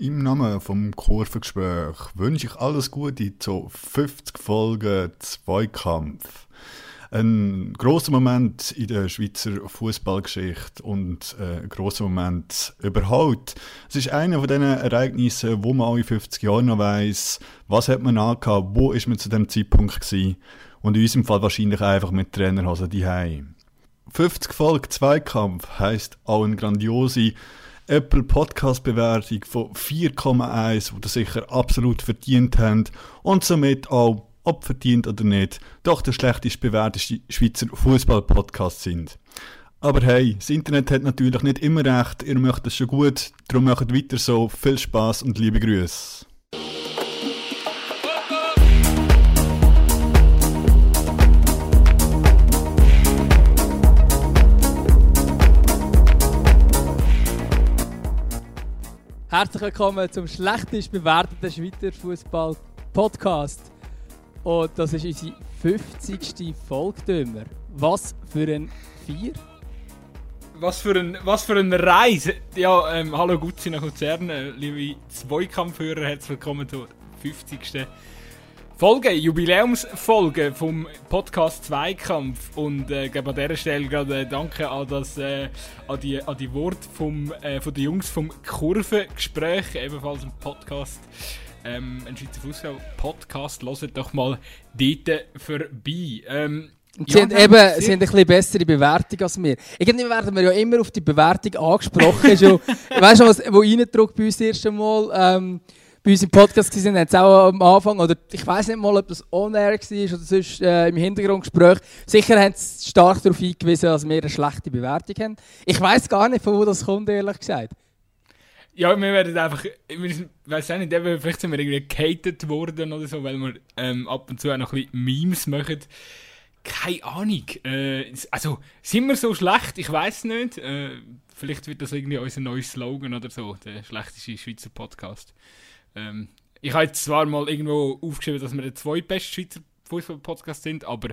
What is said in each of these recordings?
Im Namen vom Kurvengespräch wünsche ich alles Gute zu 50 Folgen Zweikampf. Ein großer Moment in der Schweizer Fußballgeschichte und äh, ein großer Moment überhaupt. Es ist einer von diesen Ereignissen, wo man alle 50 Jahre noch weiss, was hat man angehabt, wo ist man zu dem Zeitpunkt gewesen und in unserem Fall wahrscheinlich einfach mit Trainerhosen die 50 Folgen Zweikampf heisst auch eine grandiose Apple Podcast Bewertung von 4,1, die ihr sicher absolut verdient habt und somit auch, ob verdient oder nicht, doch der schlechtest bewerteste Schweizer Fußball-Podcast sind. Aber hey, das Internet hat natürlich nicht immer recht, ihr möchtet es schon gut, darum macht weiter so, viel Spaß und liebe Grüße. Herzlich willkommen zum schlechtest bewerteten Schweizer Fußball-Podcast. Und das ist unsere 50. Folge. Was für ein Vier? Was für ein, was für eine Reise! Ja, ähm, hallo Gutzi nach Luzern, äh, liebe Zweikampfhörer, herzlich willkommen zur 50. Folge, Jubiläumsfolge vom Podcast Zweikampf und äh, an dieser Stelle gerade äh, Danke an, das, äh, an, die, an die Worte vom, äh, von den Jungs vom Kurvengespräch, ebenfalls ein Podcast, ähm, ein Schweizer Fußball-Podcast, hört doch mal dort vorbei. Ähm, Sie, ja, haben eben, sie haben ein bisschen bessere Bewertung als wir. Irgendwie werden wir ja immer auf die Bewertung angesprochen. schon, weißt du, was wo reindruckt bei uns das erste Mal? Ähm, bei uns im Podcast waren, haben sie auch am Anfang, oder ich weiß nicht mal, ob das on-air war oder sonst äh, im Hintergrundgespräch, sicher haben sie stark darauf hingewiesen, dass wir eine schlechte Bewertung haben. Ich weiß gar nicht, von wo das kommt, ehrlich gesagt. Ja, wir werden einfach, ich weiß auch nicht, vielleicht sind wir irgendwie gehatet worden oder so, weil wir ähm, ab und zu auch noch ein bisschen Memes machen. Keine Ahnung. Äh, also, sind wir so schlecht? Ich weiß nicht. Äh, vielleicht wird das irgendwie unser neues Slogan oder so, der schlechteste Schweizer Podcast. Ähm, ich habe zwar mal irgendwo aufgeschrieben, dass wir der zweitbeste Schweizer Fußball-Podcast sind, aber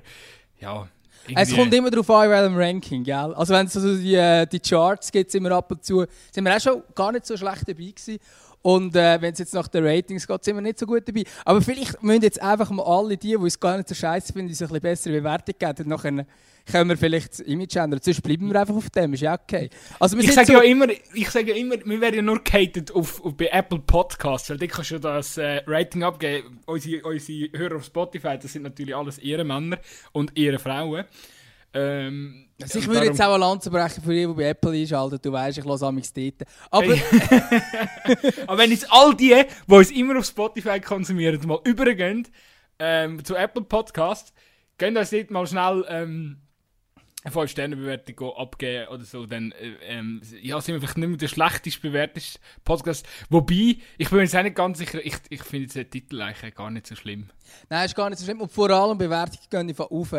ja. Es kommt immer darauf an, in welchem Ranking, gell? Also wenn es so die, äh, die Charts gibt, sind wir ab und zu, sind wir auch schon gar nicht so schlecht dabei gewesen. Und äh, wenn es jetzt nach den Ratings geht, sind wir nicht so gut dabei. Aber vielleicht müssen jetzt einfach mal alle die, die es gar nicht so scheiße finden, uns ein bisschen bessere Bewertung geben. Und nachher können wir vielleicht das Image ändern. Sonst bleiben wir einfach auf dem, ist ja okay. Also, ich sage so ja immer, ich sage ja immer, wir werden ja nur gehatet auf, auf, bei Apple Podcasts, weil da kannst du das äh, Rating abgeben. Unsere, unsere Hörer auf Spotify, das sind natürlich alles ihre Männer und ihre Frauen. Ähm, also ich würde jetzt auch eine Lanze brechen für die, die bei Apple einschalten. Du weißt, ich lasse amigs dort. Aber... Aber wenn jetzt all die, die uns immer auf Spotify konsumieren, mal übergehen ähm, zu Apple Podcast, gehen uns dort mal schnell ähm, eine 5-Sterne-Bewertung abgeben oder so, dann äh, ähm, ja, sind wir vielleicht nicht mehr der schlechtest bewerteste Podcast. Wobei, ich bin mir jetzt auch nicht ganz sicher, ich, ich finde den Titel eigentlich gar nicht so schlimm. Nein, ist gar nicht so schlimm. Und vor allem Bewertungen gehen einfach auf.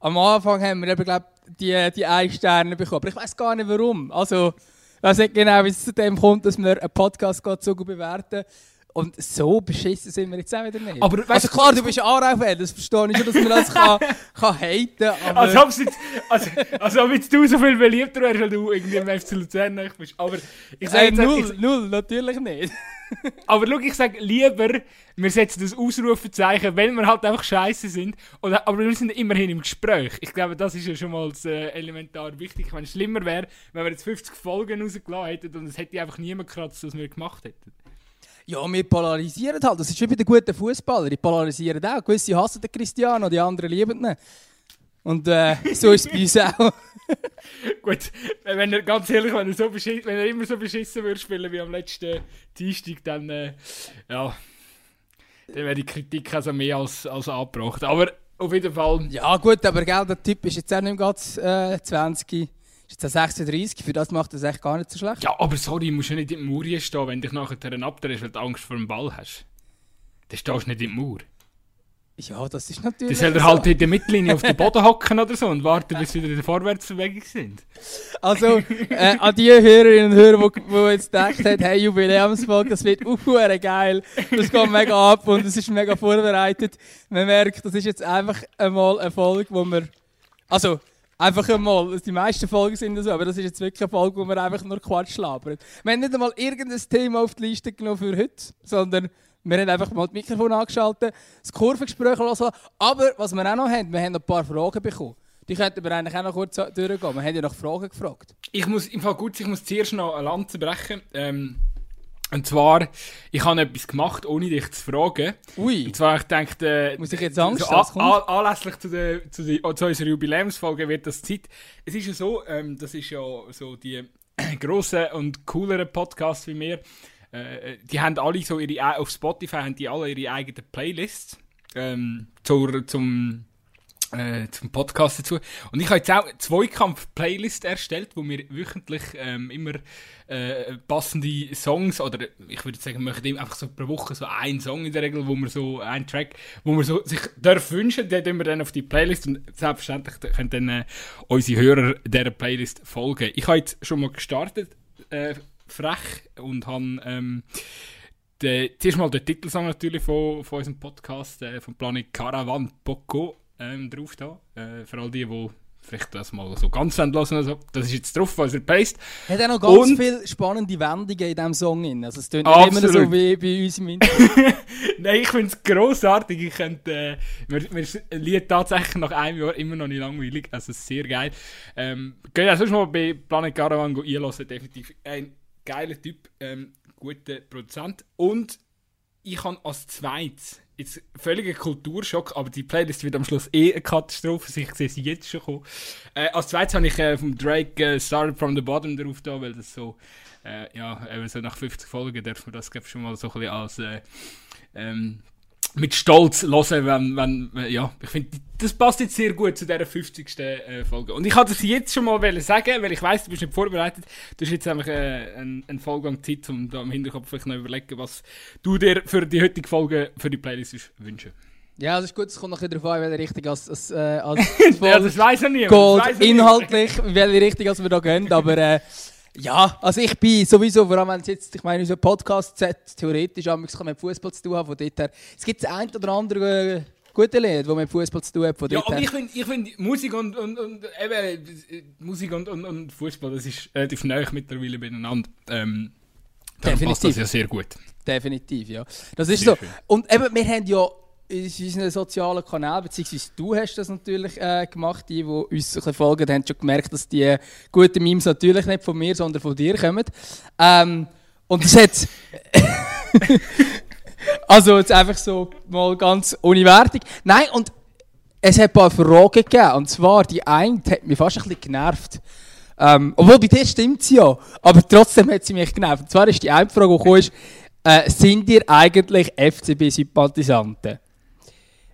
Am Anfang haben wir eben, glaub, die, die 1 Sterne bekommen. Aber ich weiß gar nicht warum. Also, ich weiß nicht genau, wie es zu dem kommt, dass wir einen Podcast so gut bewerten. Und so beschissen sind wir jetzt auch wieder nicht. Aber, weißt, also klar, du bist Anrau-Fan, das verstehe ich schon, dass man das kann, kann haten kann. Also, ob jetzt, also, also ob jetzt du so viel beliebter wärst, weil du irgendwie im FC Luzern bist. Aber ich sage äh, null, ich, null, natürlich nicht. aber schau, ich sage lieber, wir setzen das Ausrufezeichen, wenn wir halt einfach scheiße sind. Oder, aber wir sind immerhin im Gespräch. Ich glaube, das ist ja schon mal äh, elementar wichtig. Wenn es schlimmer wäre, wenn wir jetzt 50 Folgen rausgelassen hätten und es hätte einfach niemand gekratzt, was wir gemacht hätten. Ja, wir polarisieren halt. Das ist wie bei den guten Fußballern. Die polarisieren auch. Gewisse hassen den Cristiano, die anderen lieben ihn. Und äh, so ist es bei uns auch. Gut, wenn er ganz ehrlich, wenn er, so wenn er immer so beschissen würde spielen wie am letzten Dienstag, dann äh, ja, dann wäre die Kritik also mehr als, als angebracht. Aber auf jeden Fall. Ja, gut, aber gell, der Typ ist jetzt auch nicht ganz äh, 20. Ist jetzt 36, für das macht es echt gar nicht so schlecht. Ja, aber sorry, du musst ja nicht in der Mauer stehen, wenn dich nachher abdrehst, weil du Angst vor dem Ball hast. Dann stehst du nicht in der Mauer. Ja, das ist natürlich. Dann soll er halt in der Mittellinie auf den Boden hocken oder so und warten, bis sie wieder in der Vorwärtsbewegung sind. Also, äh, an die Hörerinnen und Hörer, die, die jetzt gedacht haben, hey, Jubiläumsfolge, das wird auch geil, das geht mega ab und es ist mega vorbereitet. Man merkt, das ist jetzt einfach einmal eine Folge, wo wir. Also, Einfach einmal, die meisten Folgen sind so, aber das ist jetzt wirklich eine Folge, wo wir einfach nur Quatsch labern. Wir haben nicht einmal irgendein Thema auf die Liste genommen für heute, sondern wir haben einfach mal das Mikrofon angeschaltet, das Kurvengespräch lassen. Aber was wir auch noch haben, wir haben noch ein paar Fragen bekommen. Die könnten wir eigentlich auch noch kurz durchgehen. Wir haben ja nach Fragen gefragt. Ich muss, im Fall gut, ich muss zuerst noch eine Lanze brechen. Ähm, und zwar, ich habe etwas gemacht, ohne dich zu fragen. Ui. Und zwar, ich denke, äh, Muss ich jetzt Angst so, haben, an, an, anlässlich zu, der, zu, der, zu unserer Jubiläumsfolge wird das Zeit. Es ist ja so, ähm, das ist ja so die grossen und cooleren Podcasts wie mir. Äh, die haben alle so ihre, auf Spotify haben die alle ihre eigenen Playlists ähm, zur, zum äh, zum Podcast dazu. Und ich habe jetzt auch eine Zweikampf-Playlist erstellt, wo wir wöchentlich ähm, immer äh, passende Songs, oder ich würde sagen, wir machen einfach so pro Woche so einen Song in der Regel, wo wir so, einen Track, wo wir so sich darf wünschen, den tun wir dann auf die Playlist und selbstverständlich können dann äh, unsere Hörer dieser Playlist folgen. Ich habe jetzt schon mal gestartet, äh, frech, und habe ähm, den, zuerst mal den Titelsong natürlich von, von unserem Podcast, äh, vom Planet Caravan Poco ähm, drauf da. Äh, für all die, die vielleicht das mal so ganz hören also, Das ist jetzt drauf, was er passt. Hat auch noch ganz und, viele spannende Wendungen in diesem Song. Drin. Also es nicht immer so wie bei uns im Intro. Nein, ich finde es grossartig. Ich könnte, äh, mir, mir ist ein Lied tatsächlich nach einem Jahr immer noch nicht langweilig. Also sehr geil. Ähm, Geht auch sonst mal bei Planet Caravan einlassen. Definitiv ein geiler Typ, ähm, guter Produzent. Und ich habe als zweites jetzt völliger Kulturschock, aber die Playlist wird am Schluss eh eine Katastrophe. Ich sehe sie jetzt schon kommen. Äh, als zweites habe ich äh, vom Drake äh, Started from the Bottom drauf da, weil das so, äh, ja, eben so nach 50 Folgen darf man das schon mal so ein bisschen als äh, ähm, mit Stolz hören, wenn, wenn ja, ich finde, das passt jetzt sehr gut zu dieser 50. Äh, Folge. Und ich wollte es jetzt schon mal sagen, weil ich weiß, du bist nicht vorbereitet. Du hast jetzt einfach äh, einen, einen Vollgang Zeit, um da im Hinterkopf vielleicht noch überlegen, was du dir für die heutige Folge für die Playlist wünschen ja, das ist gut, es kommt noch darauf an, in welche Richtung als, als, äh, als ja, das weiß er nicht. Inhaltlich, in welche Richtung als wir da gehen, aber äh, ja, also ich bin sowieso, vor allem wenn es jetzt, ich meine, unser Podcast theoretisch auch mit Fußball zu tun haben, von dort her. Es gibt das ein oder andere äh, gute Lied, das mit Fußball zu tun hat, von ja, dort her. Ja, ich finde, ich find, Musik und, und, und, eben, Musik und, und, und Fußball, das ist relativ neu mittlerweile beieinander. Ähm, Definitiv. passt das ja sehr gut. Definitiv, ja. Das ist sehr so. Schön. Und eben, wir haben ja in unseren sozialen Kanälen, beziehungsweise du hast das natürlich äh, gemacht, die, die uns ein folgen, haben schon gemerkt, dass die guten Memes natürlich nicht von mir, sondern von dir kommen. Ähm, und das hat... also jetzt einfach so mal ganz ohne Wertung. Nein, und es hat ein paar Fragen gegeben, und zwar die eine hat mich fast ein bisschen genervt. Ähm, obwohl bei dir stimmt sie ja, aber trotzdem hat sie mich genervt. Und zwar ist die eine Frage, die kam, äh, sind ihr eigentlich FCB-Sympathisanten?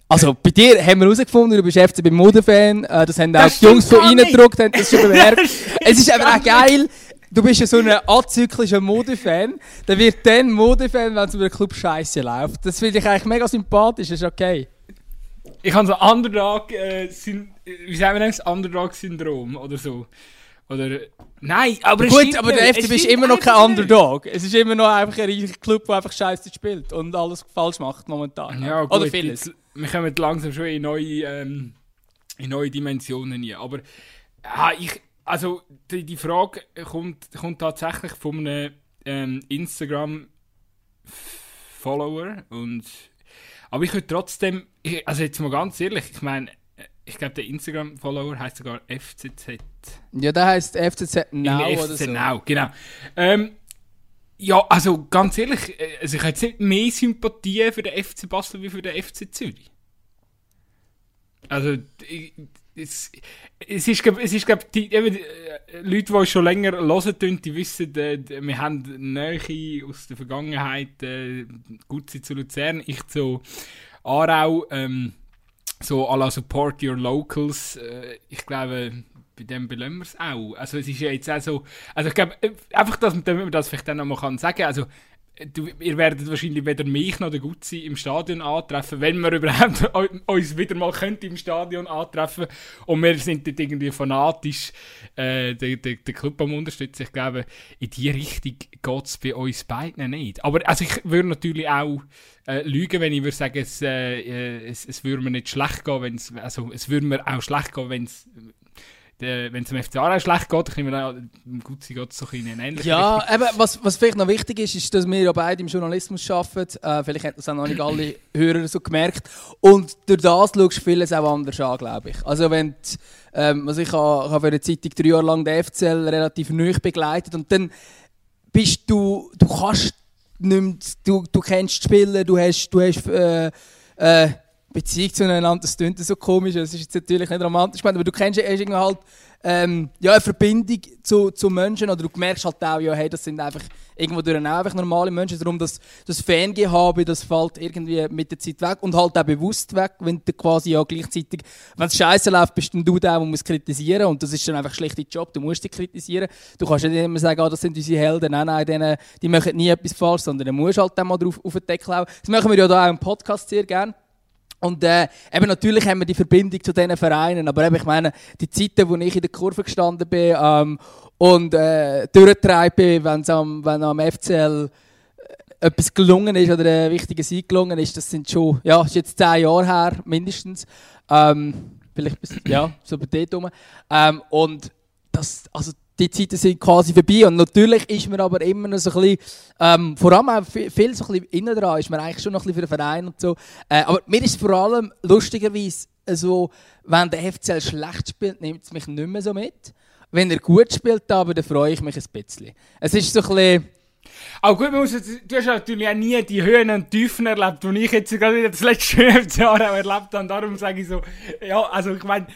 Also bei dir haben wir herausgefunden, du bist FCB Modefan, äh, das haben das auch die Jungs von reingedruckt, haben das schon bemerkt. es ist aber auch geil, du bist ja so ein azyklischer Modefan, dann wird dann Modefan, wenn es über den Club scheiße läuft. Das finde ich eigentlich mega sympathisch, das ist okay. Ich habe so Underdog, äh, wie sagen wir das, Underdog-Syndrom oder so. Oder, nein, aber Gut, aber der FCB ist immer noch kein Underdog. Es ist immer noch einfach ein Club, der einfach scheiße spielt und alles falsch macht momentan. Ja, gut, Oder vieles. Jetzt, wir kommen langsam schon in neue, ähm, in neue Dimensionen hier. Aber ja, ich, also die, die Frage kommt, kommt tatsächlich von einem ähm, Instagram-Follower. aber ich würde trotzdem, ich, also jetzt mal ganz ehrlich, ich meine, ich glaube, der Instagram-Follower heißt sogar FCZ. Ja, der heißt FCZ Now FCZ oder so. Now, genau. Ähm, ja, also ganz ehrlich, äh, also ich habe jetzt nicht mehr Sympathie für den FC Basel wie für den FC Zürich. Also, es, es ist, es ist glaube die eben, äh, Leute, die schon länger hören, die wissen, äh, wir haben Nähe aus der Vergangenheit, äh, gut zu Luzern, ich zu Aarau, ähm, so à la Support Your Locals, ich glaube, bei dem belassen wir es auch. Also es ist ja jetzt auch so, also ich glaube, äh, einfach, dass man das vielleicht dann nochmal kann sagen, also du, ihr werdet wahrscheinlich weder mich noch der Gutzi im Stadion antreffen, wenn wir überhaupt uns wieder mal könnte im Stadion antreffen und wir sind dort irgendwie fanatisch äh, den, den, den Club am unterstützen. Ich glaube, in die Richtung geht es bei uns beiden nicht. Aber also ich würde natürlich auch äh, lügen, wenn ich würde sagen, es, äh, es, es würde mir nicht schlecht gehen, wenn's, also es würde mir auch schlecht gehen, wenn es wenn es dem FC Aarau schlecht geht, ich nehme dann, gut, geht so in eine ähnliche Ja, eben, was, was vielleicht noch wichtig ist, ist, dass wir ja beide im Journalismus arbeiten. Äh, vielleicht haben das auch noch nicht alle Hörer so gemerkt. Und durch das schaust du vieles auch anders an, glaube ich. Also wenn die, ähm, also ich habe, habe für eine Zeitung drei Jahre lang den FCL relativ neu begleitet und dann bist du, du kannst nicht mehr, du, du kennst die Spieler, du hast, du hast äh, äh, Beziehung zueinander, das klingt so komisch, das ist jetzt natürlich nicht romantisch gemeint, aber du kennst irgendwie halt ähm, ja, eine Verbindung zu, zu Menschen oder du merkst halt auch, ja, hey, das sind einfach irgendwo durch einfach normale Menschen, darum dass das Fangehabe, das fällt irgendwie mit der Zeit weg und halt auch bewusst weg, wenn du quasi ja gleichzeitig, wenn es scheiße läuft, bist du der, der muss kritisieren und das ist dann einfach schlicht dein Job, du musst dich kritisieren. Du kannst nicht immer sagen, ah, das sind unsere Helden, nein, nein, denen, die machen nie etwas falsch, sondern du musst halt dann mal drauf auf den Deckel hauen. Das machen wir ja da auch im Podcast sehr gerne und äh, eben natürlich haben wir die Verbindung zu diesen Vereinen, aber eben, ich meine, die Zeiten, wo ich in der Kurve gestanden bin ähm, und äh, durchgetragen bin, wenn's am, wenn am FCL äh, etwas gelungen ist oder ein wichtiger Sieg gelungen ist, das sind schon, ja, ist jetzt zehn Jahre her, mindestens. Ähm, vielleicht bis, ja, so bei dort rum. Ähm, und das, also die Zeiten sind quasi vorbei. Und natürlich ist man aber immer noch so ein bisschen, ähm, vor allem auch viel, viel so ein bisschen innen dran, ist man eigentlich schon noch ein bisschen für den Verein und so. Äh, aber mir ist vor allem lustigerweise so, wenn der FCL schlecht spielt, nimmt es mich nicht mehr so mit. Wenn er gut spielt, aber dann freue ich mich ein bisschen. Es ist so ein bisschen, auch gut, muss, du hast natürlich auch nie die Höhen und Tiefen erlebt, die ich jetzt gerade wieder das letzte Jahr auch erlebt habe. Darum sage ich so, ja, also ich meine,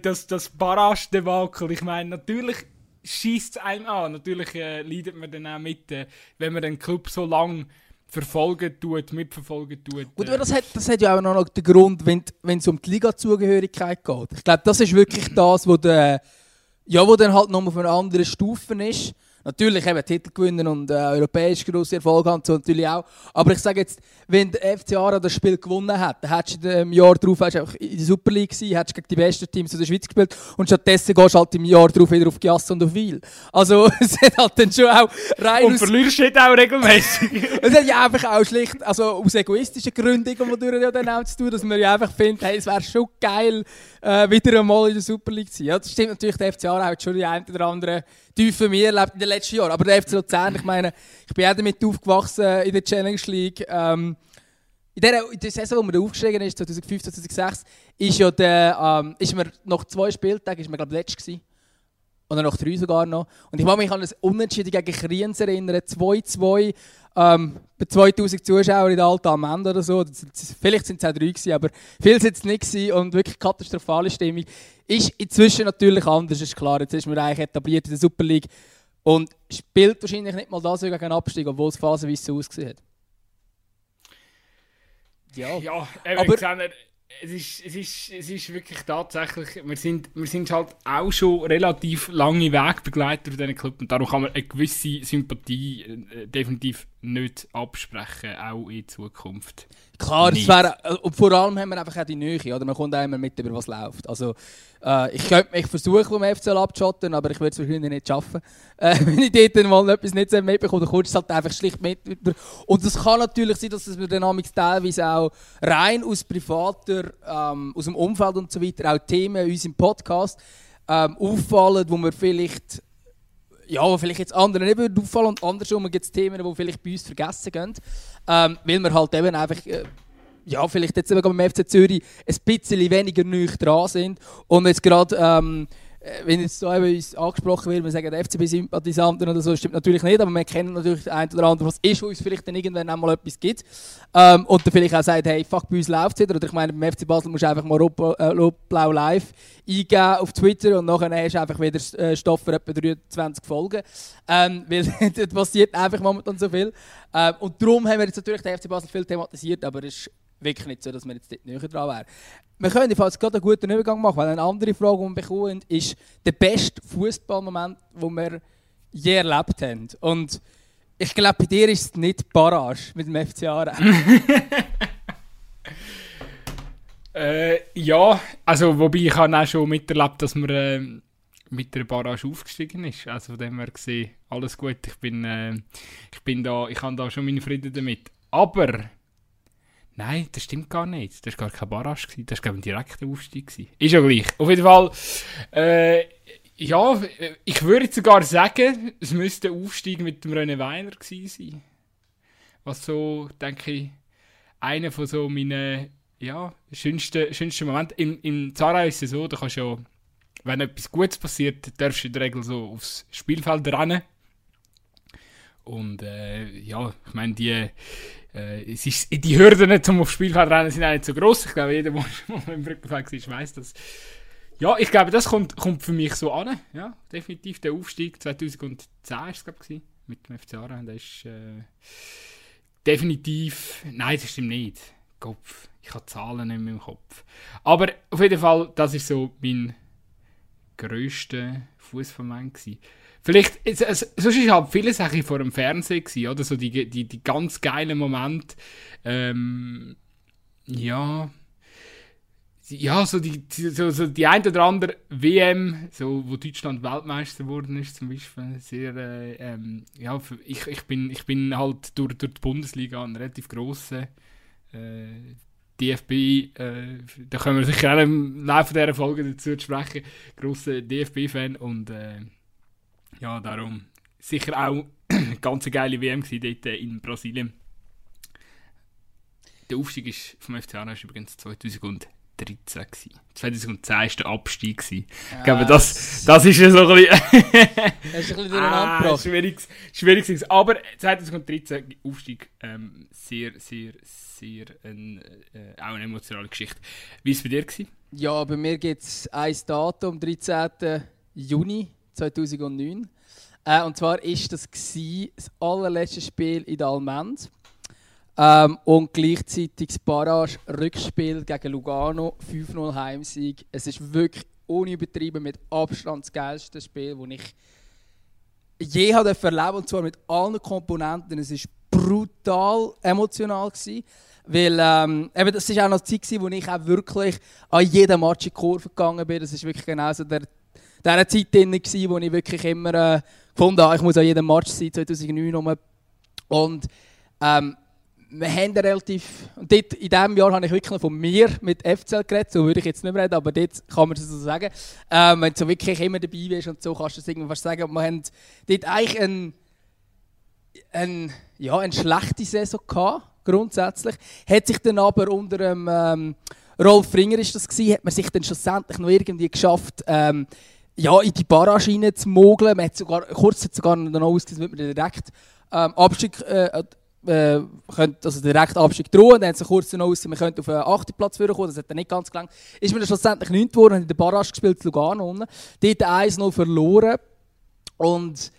das, das Barrage-Debakel, ich meine, natürlich schießt es einem an. Natürlich äh, leidet man dann auch mit, äh, wenn man den Club so lange verfolgen tut, mitverfolgen tut. Gut, aber das hat, das hat ja auch noch den Grund, wenn es um die Liga-Zugehörigkeit geht. Ich glaube, das ist wirklich das, wo, der, ja, wo dann halt noch auf einer anderen Stufe ist. Natürlich eben Titel gewinnen und äh, europäisch grosse Erfolg haben, so natürlich auch. Aber ich sage jetzt, wenn der FC Aarau das Spiel gewonnen hat, dann hättest du im Jahr darauf einfach in der Super League gewesen, hättest gegen die besten Teams der Schweiz gespielt und stattdessen gehst du halt im Jahr darauf wieder auf Giasse und auf Wiel. Also es hat halt dann schon auch rein Und verlierst du auch regelmäßig. es hat ja einfach auch schlicht, also aus egoistischen Gründen, die ja dann auch zu tun, dass man ja einfach findet, hey, es wäre schon geil, äh, wieder einmal in der Super League zu sein. Ja, das stimmt natürlich, der FC Aarau hat schon die ein oder Tiefe mehr erlebt in den letzten Jahren. Aber der FC Luzern, ich meine, ich bin auch damit aufgewachsen in der Challenge League. Ähm, in der, in der Saison, wo man da aufgestiegen ist, 2005, 2006, ist ja der, ähm, ist man nach zwei Spieltagen, ist man glaube ich gewesen. Oder nach drei sogar noch. Und ich kann mich an ein Unentschieden gegen Kriens erinnern, 2-2 ähm, bei 2000 Zuschauern in der alten Amende oder so. Vielleicht sind es auch drei gewesen, aber viel sind es nicht gewesen und wirklich katastrophale Stimmung. Ist inzwischen natürlich anders, ist klar. Jetzt ist man eigentlich etabliert in der Super League und spielt wahrscheinlich nicht mal das gegen einen Abstieg, obwohl es phasenweise so ausgesehen hat. Ja, ja aber es ist, es, ist, es ist wirklich tatsächlich, wir sind, wir sind halt auch schon relativ lange Wegbegleiter von diesen Club und darum kann man eine gewisse Sympathie äh, definitiv nicht absprechen, auch in Zukunft. Klar, es wäre, äh, und vor allem haben wir einfach auch die Nähe, oder? Man kommt einmal mit, über was läuft. Also, äh, ich könnte mich versuchen, vom FCL abzuschotten, aber ich würde es wahrscheinlich nicht schaffen. Äh, wenn ich dort mal etwas nicht mitbekomme, dann kommst du halt einfach schlicht mit. Und es kann natürlich sein, dass es mir dann teilweise auch rein aus privater, ähm, aus dem Umfeld und so weiter, auch Themen in unserem Podcast ähm, auffallen, wo wir vielleicht ja, wo vielleicht jetzt anderen nicht würde auffallen und andersrum gibt es Themen, die vielleicht bei uns vergessen gehen, ähm, weil wir halt eben einfach, äh, ja, vielleicht jetzt eben beim FC Zürich ein bisschen weniger nüch dran sind und jetzt gerade ähm, äh, wenn jetzt so uns angesprochen wird, wir sagen FCB-Sympathisanten oder so, stimmt natürlich nicht, aber wir kennen natürlich den einen oder anderen, was ist, wo uns vielleicht dann irgendwann einmal etwas gibt. Ähm, und dann vielleicht auch sagt, hey, fuck, bei uns läuft es wieder. Oder ich meine, beim FC Basel musst du einfach mal Rot-Blau äh, live eingeben auf Twitter und nachher hast du einfach wieder äh, Stoff für etwa 23 Folgen. Ähm, weil dort passiert einfach momentan so viel. Ähm, und darum haben wir jetzt natürlich den FC Basel viel thematisiert, aber es ist wirklich nicht so, dass wir jetzt dort näher dran wären. Wir können falls gerade einen guten Übergang machen, weil eine andere Frage, die wir bekommen, ist der beste Fußballmoment, den wir je erlebt haben. Und ich glaube, bei dir ist es nicht Barrage mit dem FC Aarau. äh, ja, also wobei ich habe auch schon miterlebt, dass man äh, mit der Barrage aufgestiegen ist. Also von dem her gesehen, alles gut. Ich bin, äh, ich bin da, ich habe da schon meine Frieden damit. Aber Nein, das stimmt gar nicht. Das war gar kein Barrage. Gewesen. Das war, ein direkter Aufstieg. Gewesen. Ist ja gleich. Auf jeden Fall, äh, ja, ich würde sogar sagen, es müsste ein Aufstieg mit dem René Weiner gewesen sein. Was so, denke ich, einer von so meinen ja, schönsten, schönsten Momenten. Im, im Zara ist es so, da kannst ja, wenn etwas Gutes passiert, darfst du in der Regel so aufs Spielfeld rennen. Und äh, ja, ich meine, die, äh, es ist, die Hürden zum aufs Spielfeld rennen sind auch nicht so groß. Ich glaube, jeder, der im Brückenfeld war, weiß das. Ja, ich glaube, das kommt, kommt für mich so an. Ja, definitiv. Der Aufstieg 2010 war es, glaube ich, mit dem FC Aarau. Das ist äh, definitiv. Nein, das stimmt nicht. Kopf. Ich habe Zahlen nicht mehr im Kopf. Aber auf jeden Fall, das ist so mein grösster Fußballmoment Vielleicht, es, es, sonst war halt viele Sachen vor dem Fernsehen gewesen, oder? So die, die, die ganz geilen Momente. Ähm, ja. Ja, so die, so, so die ein oder andere WM, so, wo Deutschland Weltmeister geworden ist, zum Beispiel, sehr, äh, ähm, ja, ich, ich, bin, ich bin halt durch, durch die Bundesliga ein relativ grosser äh, DFB, äh, da können wir sicher auch im Laufe dieser Folge dazu sprechen, grosser DFB-Fan und äh, ja, darum sicher auch eine ganz geile WM dort äh, in Brasilien. Der Aufstieg ist vom FC Arna übrigens 2013 gewesen. 2010 war der Abstieg. Gewesen. Ja, ich glaube, das, das ist ja so ein bisschen... das ist ein bisschen ah, schwierig, schwierig Aber 2013 Aufstieg ähm, sehr, sehr, sehr ein, äh, auch eine emotionale Geschichte. Wie war es bei dir? Gewesen? Ja, bei mir gibt es ein Datum, 13. Juni 2009. Äh, und zwar war das gewesen, das allerletzte Spiel in der Almend. Ähm, und gleichzeitig das Barrage-Rückspiel gegen Lugano, 5-0 Heimsieg. Es ist wirklich unübertrieben mit Abstand das geilste Spiel, das ich je habe erleben und zwar mit allen Komponenten. Es war brutal emotional gewesen, weil ähm, eben das ist auch noch die Zeit, wo ich auch wirklich an jedem Match in die Kurve gegangen bin. Das ist wirklich genauso der dieser Zeit drin, wo ich wirklich immer äh, gefunden habe, ich muss an jedem Match sein, 2009 rum. Und ähm, wir haben relativ, und dort, in diesem Jahr habe ich wirklich von mir mit FCL geredet, so würde ich jetzt nicht mehr reden, aber dort kann man es so sagen. Ähm, wenn du wirklich immer dabei bist und so, kannst du es irgendwann fast sagen. Und wir haben dort eigentlich ein, ein, ja, eine schlechte Saison gehabt, grundsätzlich. Hat sich dann aber unter dem ähm, Rolf Ringer ist das gewesen, hat man sich dann schlussendlich noch irgendwie geschafft, ähm, ja, in die Barrage zu mogeln. Man hat sogar, kurz hat sogar noch ausgesehen, dass man direkt ähm, Abstieg, äh, äh, könnt, also direkt Abstieg drohen. Dann hat sie kurz noch ausgesehen, man könnte auf einen 8. Platz kommen. Das hat dann nicht ganz gelangt. Ist man dann schlussendlich 9 geworden, hat in der Barrage gespielt, Lugano unten. Dort 1 noch verloren. Und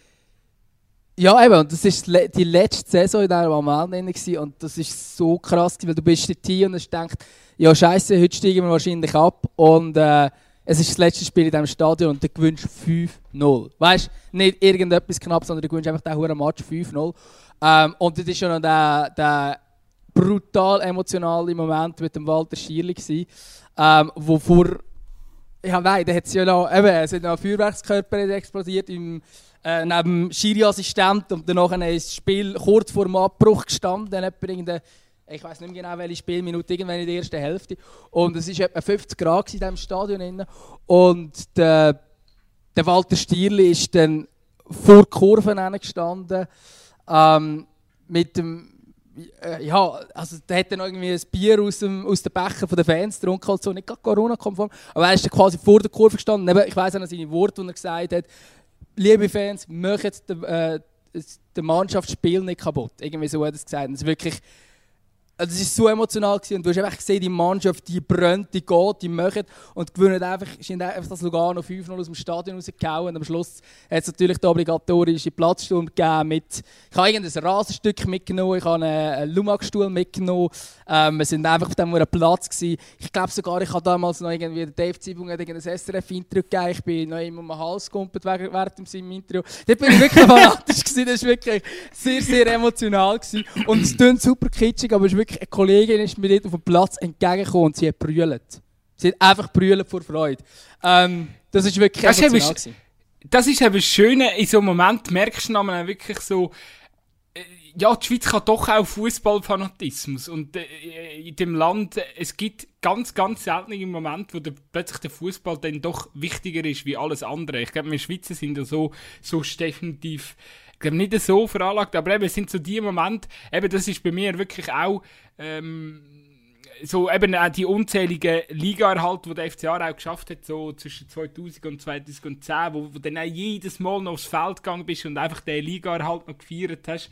ja, eben, das war die letzte Saison in dieser Moment und das ist so krass, weil du bist hier und hast gedacht, ja scheiße, heute steigen wir wahrscheinlich ab und äh, es ist das letzte Spiel in diesem Stadion und du gewinnst 5-0. Weißt du, nicht irgendetwas knapp, sondern du gewinnst einfach den hohen Match 5-0. Ähm, und das war schon noch der, der brutal emotionale Moment mit dem Walter Schierli, ähm, wo vor. Ja, nein, da hat ja noch. Eben, es sind noch Feuerwerkskörper explodiert im, äh, neben Schiri-Assistent und danach ist das Spiel kurz vor dem Abbruch gestanden. Etwa ich weiß nicht mehr genau, welche Spielminute, irgendwann in der ersten Hälfte. Und es war etwa 50 Grad in diesem Stadion. Und der, der Walter Stierli ist dann vor Kurven gestanden. Ähm, mit dem äh, ja, also der hat dann irgendwie ein Bier aus dem, aus dem Becher den Fans getrunken, halt so nicht Corona-konform, aber er ist dann quasi vor der Kurve gestanden. Ich weiß auch noch seine Worte, die er gesagt hat, liebe Fans, macht den, äh, der Mannschaftsspiel nicht kaputt. Irgendwie so hat er es gesagt. Und es wirklich also es war so emotional gewesen. und du hast einfach gesehen, die Mannschaft, die brennt, die geht, die macht und gewinnen einfach, sind einfach das Lugano 5-0 aus dem Stadion rausgehauen und am Schluss hat es natürlich den obligatorischen Platzsturm gegeben mit, ich habe irgendein Rasenstück mitgenommen, ich habe einen Lumax-Stuhl mitgenommen, ähm, wir sind einfach auf diesem Platz gewesen. Ich glaube sogar, ich habe damals noch irgendwie, der Dave Zibung ein SRF-Intro gegeben, ich bin noch immer um den Hals gekumpelt während seinem Intro. Dort bin ich wirklich fanatisch gewesen, das war wirklich sehr, sehr emotional gewesen und es klingt super kitschig, aber es ist wirklich wirklich, eine Kollegin ist mir dort auf dem Platz entgegengekommen und sie hat brüllt. Sie hat einfach brüllt vor Freude. Ähm, das ist wirklich das emotional. Ist, das ist eben das Schöne, in so einem Moment merkst du dann wirklich so, ja, die Schweiz kann doch auch Fußballfanatismus und äh, in dem Land äh, es gibt ganz ganz seltene Momente, wo der, plötzlich der Fußball dann doch wichtiger ist wie alles andere. Ich glaube, wir Schweizer sind ja so so definitiv glaube nicht so veranlagt, aber eben es sind so die Momente, eben das ist bei mir wirklich auch ähm, so eben auch die unzähligen Liga-Erhalte, die der FCA auch geschafft hat, so zwischen 2000 und 2010, wo, wo dann auch jedes Mal noch aufs Feld gegangen bist und einfach den Liga-Erhalt noch gefeiert hast.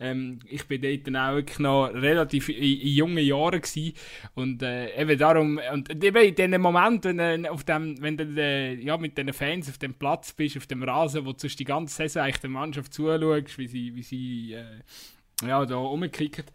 Ähm, ich bin dort dann auch wirklich noch relativ in, in jungen Jahren gewesen. und äh, eben darum, und eben in diesem Moment, wenn du, auf dem, wenn du äh, ja, mit den Fans auf dem Platz bist, auf dem Rasen, wo du die ganze Saison eigentlich der Mannschaft zuschaust, wie sie, wie sie äh, ja, da rumkicken, äh,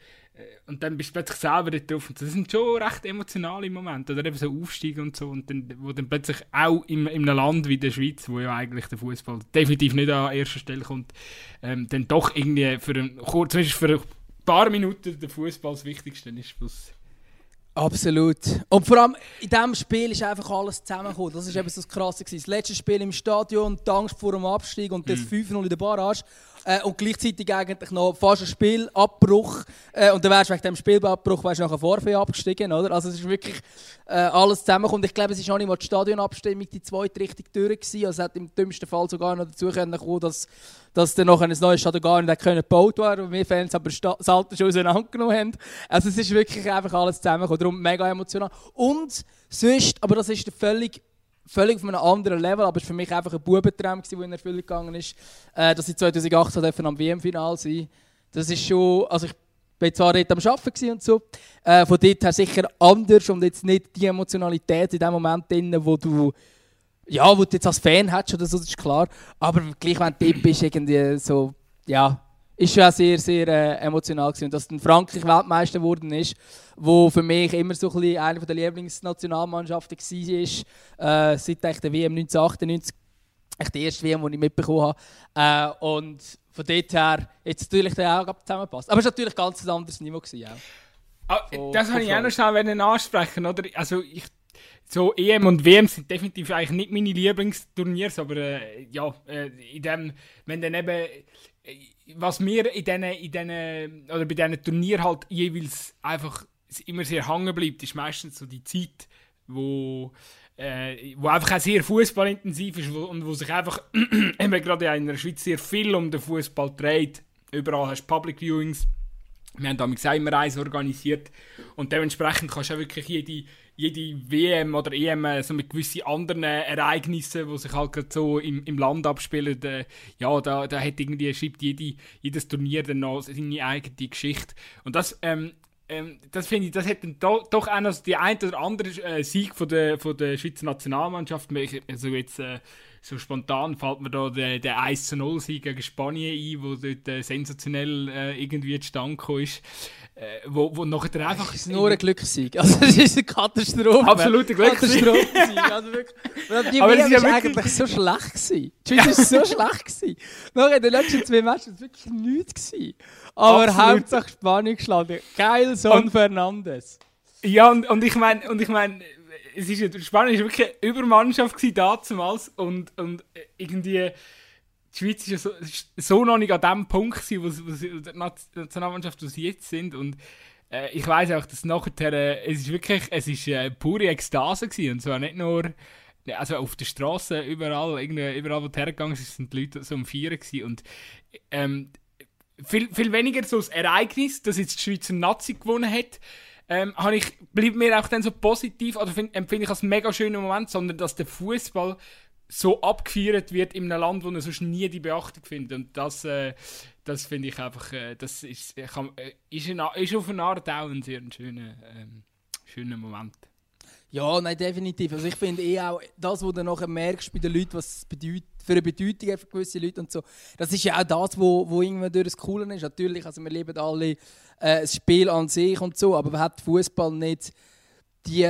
und dann bist du plötzlich selber dort drauf. Und das sind schon recht emotionale Momente. Oder eben so Aufstieg und so. Und dann, wo dann plötzlich auch in, in einem Land wie der Schweiz, wo ja eigentlich der Fußball definitiv nicht an erster Stelle kommt, ähm, dann doch irgendwie für ein, zumindest für ein paar Minuten der Fußball das Wichtigste ist. Was Absolut. Und vor allem in diesem Spiel ist einfach alles zusammengekommen. Das war eben so das Krasse. Das letzte Spiel im Stadion, die Angst vor dem Abstieg und das mm. 5-0 in der Barrage. Äh, und gleichzeitig eigentlich noch fast ein Spielabbruch. Äh, und dann wärst du wegen dem Spielabbruch wärst du nachher Vorfeld abgestiegen, oder? Also es ist wirklich äh, alles zusammengekommen. Ich glaube, es ist noch nicht mal die Stadionabstimmung die zweite Richtung durch gewesen. Also es hat im dümmsten Fall sogar noch dazu können kommen, dass, dass dann noch ein neues Stadion gar nicht können gebaut werden wir Fans aber das alte schon auseinandergenommen haben. Also es ist wirklich einfach alles zusammengekommen. Darum mega emotional. Und sonst, aber das ist der völlig völlig auf einem anderen Level, aber es war für mich einfach ein Bubentraum, der in Erfüllung gegangen ist, äh, dass ich 2018 am WM-Final sein Das ist schon, also ich war zwar dort am Arbeiten und so, äh, von dort her sicher anders und jetzt nicht die Emotionalität in dem Moment drin, wo du ja, wo du jetzt als Fan hättest oder so, das ist klar, aber gleich wenn du dort bist, irgendwie so, ja, ist schon sehr, sehr äh, emotional gewesen. Und dass dann Frankreich Weltmeister geworden ist, wo für mich immer so ein bisschen eine der Lieblingsnationalmannschaften war, äh, seit der WM 1998, echt die erste WM, die ich mitbekommen habe. Äh, und von dort her, jetzt natürlich der auch zusammenpasst. Aber es war natürlich ein ganz anderes Niveau. Gewesen, auch. Oh, das habe ich auch noch schnell ansprechen, oder? Also ich so EM und WM sind definitiv eigentlich nicht meine Lieblingsturniere, aber äh, ja, äh, in dem, wenn dann eben was mir in diesen, in diesen, oder bei diesen Turnieren halt jeweils einfach immer sehr hängen bleibt, ist meistens so die Zeit, wo, äh, wo einfach auch sehr fußballintensiv ist und wo sich einfach eben gerade in der Schweiz sehr viel um den Fußball dreht. Überall hast du Public Viewings. Wir haben damals auch immer eins organisiert und dementsprechend kannst du auch wirklich jede jede WM oder EM äh, so mit gewissen anderen Ereignissen, die sich halt gerade so im, im Land abspielen, äh, ja, da, da hat irgendwie, schreibt jede, jedes Turnier dann noch seine eigene Geschichte. Und das, ähm, ähm, das finde ich, das hat dann do, doch auch noch die ein oder andere äh, Sieg von der, von der Schweizer Nationalmannschaft. Also jetzt, äh, so spontan fällt mir da der, der 1 0 Sieg gegen Spanien ein, wo dort äh, sensationell äh, irgendwie zustande gekommen ist. Äh, wo, wo nachher einfach... Es ist nur ein Glückssieg. Also es ist eine Katastrophe. Absolute Glückssieg. also wirklich. Die Aber WM war ja eigentlich so schlecht. Gewesen. Die Schweiz war so schlecht. Gewesen. Nachher in den letzten zwei Matches war es wirklich nichts. Gewesen. Aber Absolut. Hauptsache Spanien geschlagen. Geil, Son Fernandes. Ja, und, und ich meine, und ich meine, es ist, Spanien war wirklich eine Übermannschaft damals und, und irgendwie die Schweiz ist ja so, so noch nicht an dem Punkt gewesen, wo, wo sie, die Nationalmannschaft, wo sie jetzt sind und äh, ich weiß auch, dass nachher, äh, es ist wirklich, es ist äh, pure Ekstase gewesen und zwar nicht nur also auf der Straße, überall, überall wo du hergegangen sind, sind die Leute so um vier gewesen und ähm, viel, viel weniger so das Ereignis, dass jetzt die Schweizer Nazi gewonnen hat, ähm, ich, bleibt mir auch dann so positiv, oder empfinde ich als mega schönen Moment, sondern dass der Fußball so abgefeiert wird in einem Land, wo er sonst nie die Beachtung findet. Und das, äh, das finde ich einfach, äh, das ist, kann, äh, ist, eine, ist auf eine Art auch ein sehr schöner, ähm, schöner Moment. Ja, nein, definitiv. Also ich finde eh auch, das, was du nachher merkst bei den Leuten, was es bedeutet, für eine Bedeutung für gewisse Leute und so, das ist ja auch das, wo, wo irgendwann durch das Coole ist. Natürlich, also wir leben alle äh, das Spiel an sich und so, aber hat Fußball nicht die,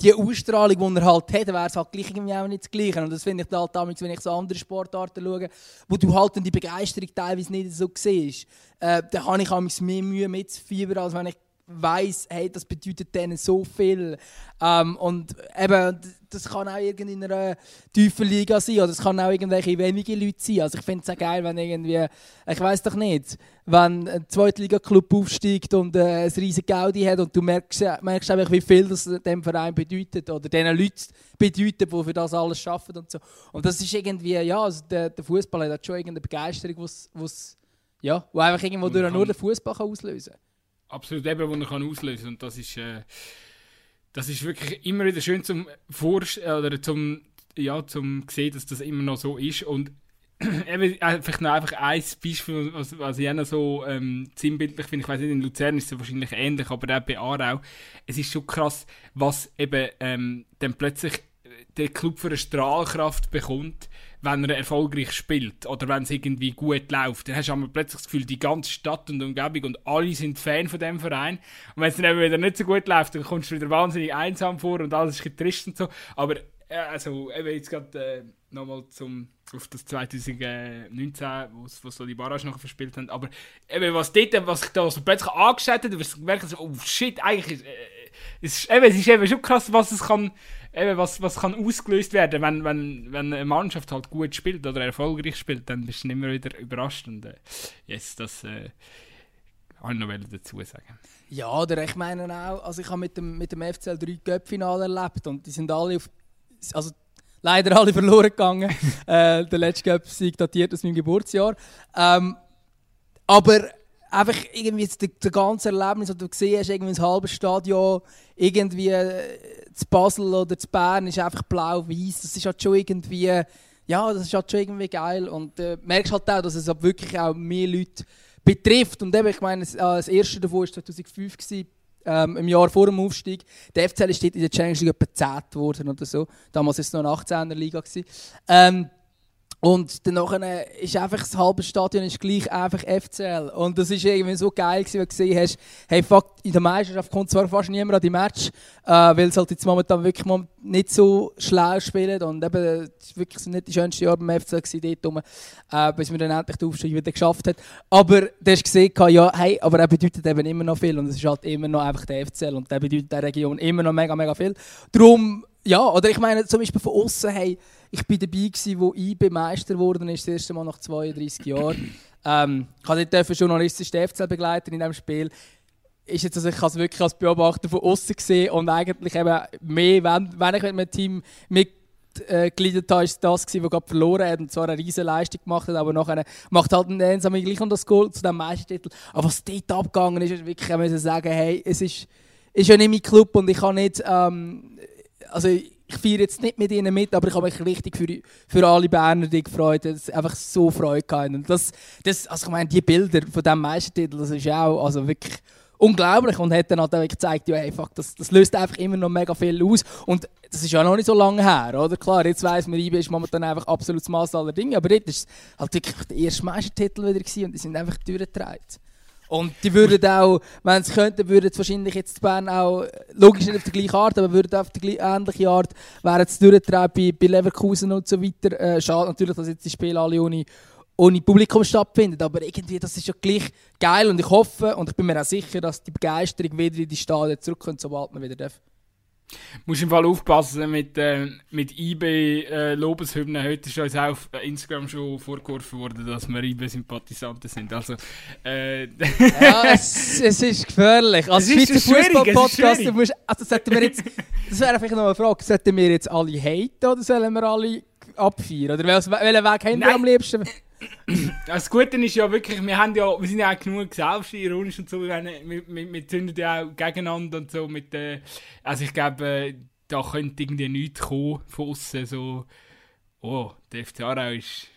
die Ausstrahlung, die er halt hat, wäre es halt gleich irgendwie auch nicht das Gleiche. Und das finde ich halt damals, wenn ich so andere Sportarten schaue, wo du halt die Begeisterung teilweise nicht so siehst, äh, da habe ich auch mehr Mühe mitzufiebern, als wenn ich weiß, hey, das bedeutet denen so viel. Ähm, und eben, das kann auch in einer tiefen Liga sein oder es kann auch irgendwelche wenige Leute sein. Also ich finde es auch geil, wenn irgendwie, ich weiß doch nicht, wenn ein Zweitliga-Club aufsteigt und äh, ein riesiges Gaudi hat und du merkst, merkst einfach, wie viel das dem Verein bedeutet oder diesen Leuten bedeutet, die für das alles schaffen und so. Und das ist irgendwie, ja, also der, der Fußball hat schon irgendeine Begeisterung, wo's, ja, wo einfach irgendwo durch nur den Fußball auslösen kann absolut eben, wo er kann auslösen und das ist, äh, das ist wirklich immer wieder schön zum Vorst oder zum ja zum sehen, dass das immer noch so ist. Und eben einfach noch einfach ein Beispiel, was, was ich auch noch so ähm, sinnbildlich finde, ich weiß nicht, in Luzern ist es wahrscheinlich ähnlich, aber auch bei Aarau, es ist schon krass, was eben ähm, dann plötzlich der Club für eine Strahlkraft bekommt, wenn er erfolgreich spielt oder wenn es irgendwie gut läuft. Dann hast du plötzlich das Gefühl, die ganze Stadt und Umgebung und alle sind Fan von dem Verein. Und wenn es dann eben wieder nicht so gut läuft, dann kommst du wieder wahnsinnig einsam vor und alles ist trist und so. Aber äh, also eben jetzt gerade äh, nochmal auf das 2019, wo so die Barrage noch verspielt haben. Aber eben was dort, was ich da so plötzlich angestellt habe, du merkst so, oh shit, eigentlich ist, äh, ist, eben, es ist eben schon krass, was es kann eben, was, was kann ausgelöst werden, wenn, wenn, wenn eine Mannschaft halt gut spielt oder erfolgreich spielt, dann bist du immer wieder überrascht. Und äh, das äh, ich noch dazu sagen. Ja, oder ich meine auch, also ich habe mit dem, mit dem FCL drei Cup-Finale erlebt und die sind alle auf, also leider alle verloren gegangen. äh, der letzte Cup-Sieg datiert aus meinem Geburtsjahr. Ähm, aber einfach irgendwie das, das ganze Erlebnis, das du gesehen hast, irgendwie das halbe Stadion, irgendwie äh, zu Basel oder zu Bern ist einfach blau-weiß. Das ist halt schon irgendwie, ja, das ist halt schon irgendwie geil und äh, merkst halt auch, dass es halt wirklich auch mehr Leute betrifft. Und eben, ich meine, das, äh, erste davon war 2005 gewesen, ähm, im Jahr vor dem Aufstieg. Der FCL ist in der Challenge League etwa 10 geworden oder so. Damals war es noch eine 18er Liga. Ähm, und dann ist einfach das halbe Stadion ist gleich einfach FCL. Und das ist irgendwie so geil gewesen, wenn du gesehen hast, hey fuck, in der Meisterschaft kommt zwar fast niemand an die Match, äh, weil es halt jetzt momentan wirklich nicht so schlau spielen. Und eben, es war wirklich nicht die schönste Jahr beim FCL gewesen, dort äh, bis man dann endlich den Aufstieg wieder geschafft hat. Aber du hast gesehen, ja, hey, aber er bedeutet eben immer noch viel. Und es ist halt immer noch einfach der FCL. Und der bedeutet der Region immer noch mega, mega viel. Darum, ja, oder ich meine, zum Beispiel von außen, hey, ich war dabei, gewesen, wo IB Meister geworden ist, das erste Mal nach 32 Jahren. Ähm, ich durfte journalistisch den FCL begleiten in diesem Spiel. Ist jetzt, also ich habe es wirklich als Beobachter von außen gesehen und eigentlich eben mehr, wenn, wenn ich mit einem Team mitgegliedert habe, ist das gewesen, das gerade verloren hat und zwar eine riesige Leistung gemacht hat, aber nachher macht halt ein Ensam gleich noch das Goal zu dem Meistertitel. Aber was dort abgegangen ist, ist wirklich, ich muss sagen, hey, es ist, ist ja nicht mein Club und ich kann nicht, ähm, also feiere jetzt nicht mit ihnen mit, aber ich habe mich richtig für, für alle Berner die gefreut, dass einfach so Freude hatten. Und das, das, also ich meine, die Bilder von diesem Meistertitel, das ist auch also wirklich unglaublich und hat dann halt auch gezeigt, ja, hey, fuck, das, das löst einfach immer noch mega viel aus. Und das ist ja noch nicht so lange her, oder? Klar, jetzt weiss man, IB ist momentan einfach absolutes Maß aller Dinge, aber jetzt war halt wirklich der erste Meistertitel wieder und die sind einfach durchgetragen. Und die würden auch, wenn sie könnten, würden sie wahrscheinlich jetzt Bern auch, logisch nicht auf die gleiche Art, aber würden auf die ähnliche Art, wären sie durchgetragen bei, bei Leverkusen und so weiter. Äh, schade natürlich, dass jetzt die Spiele alle ohne, ohne Publikum stattfinden, aber irgendwie, das ist ja gleich geil und ich hoffe und ich bin mir auch sicher, dass die Begeisterung wieder in die Stadien zurückkommt, sobald man wieder darf. Musst im Fall aufpassen mit, äh, mit eBay äh. Heute ist uns auch auf Instagram schon vorgeworfen worden, dass wir eBay-Sympathisanten sind. Also, äh, ja, es, es, ist gefährlich. Als Schweizer Fußball-Podcast, also sollten wir jetzt, das wäre vielleicht noch eine Frage, sollten wir jetzt alle haten oder sollen wir alle abfeiern? Oder welchen Weg haben wir am liebsten? Das Gute ist ja wirklich, wir, haben ja, wir sind ja auch genug selbstironisch und so, wir, wir, wir, zünden ja auch gegeneinander und so mit äh, also ich glaube, äh, da könnte irgendwie nichts kommen von außen, so, oh, der FC Aarau ist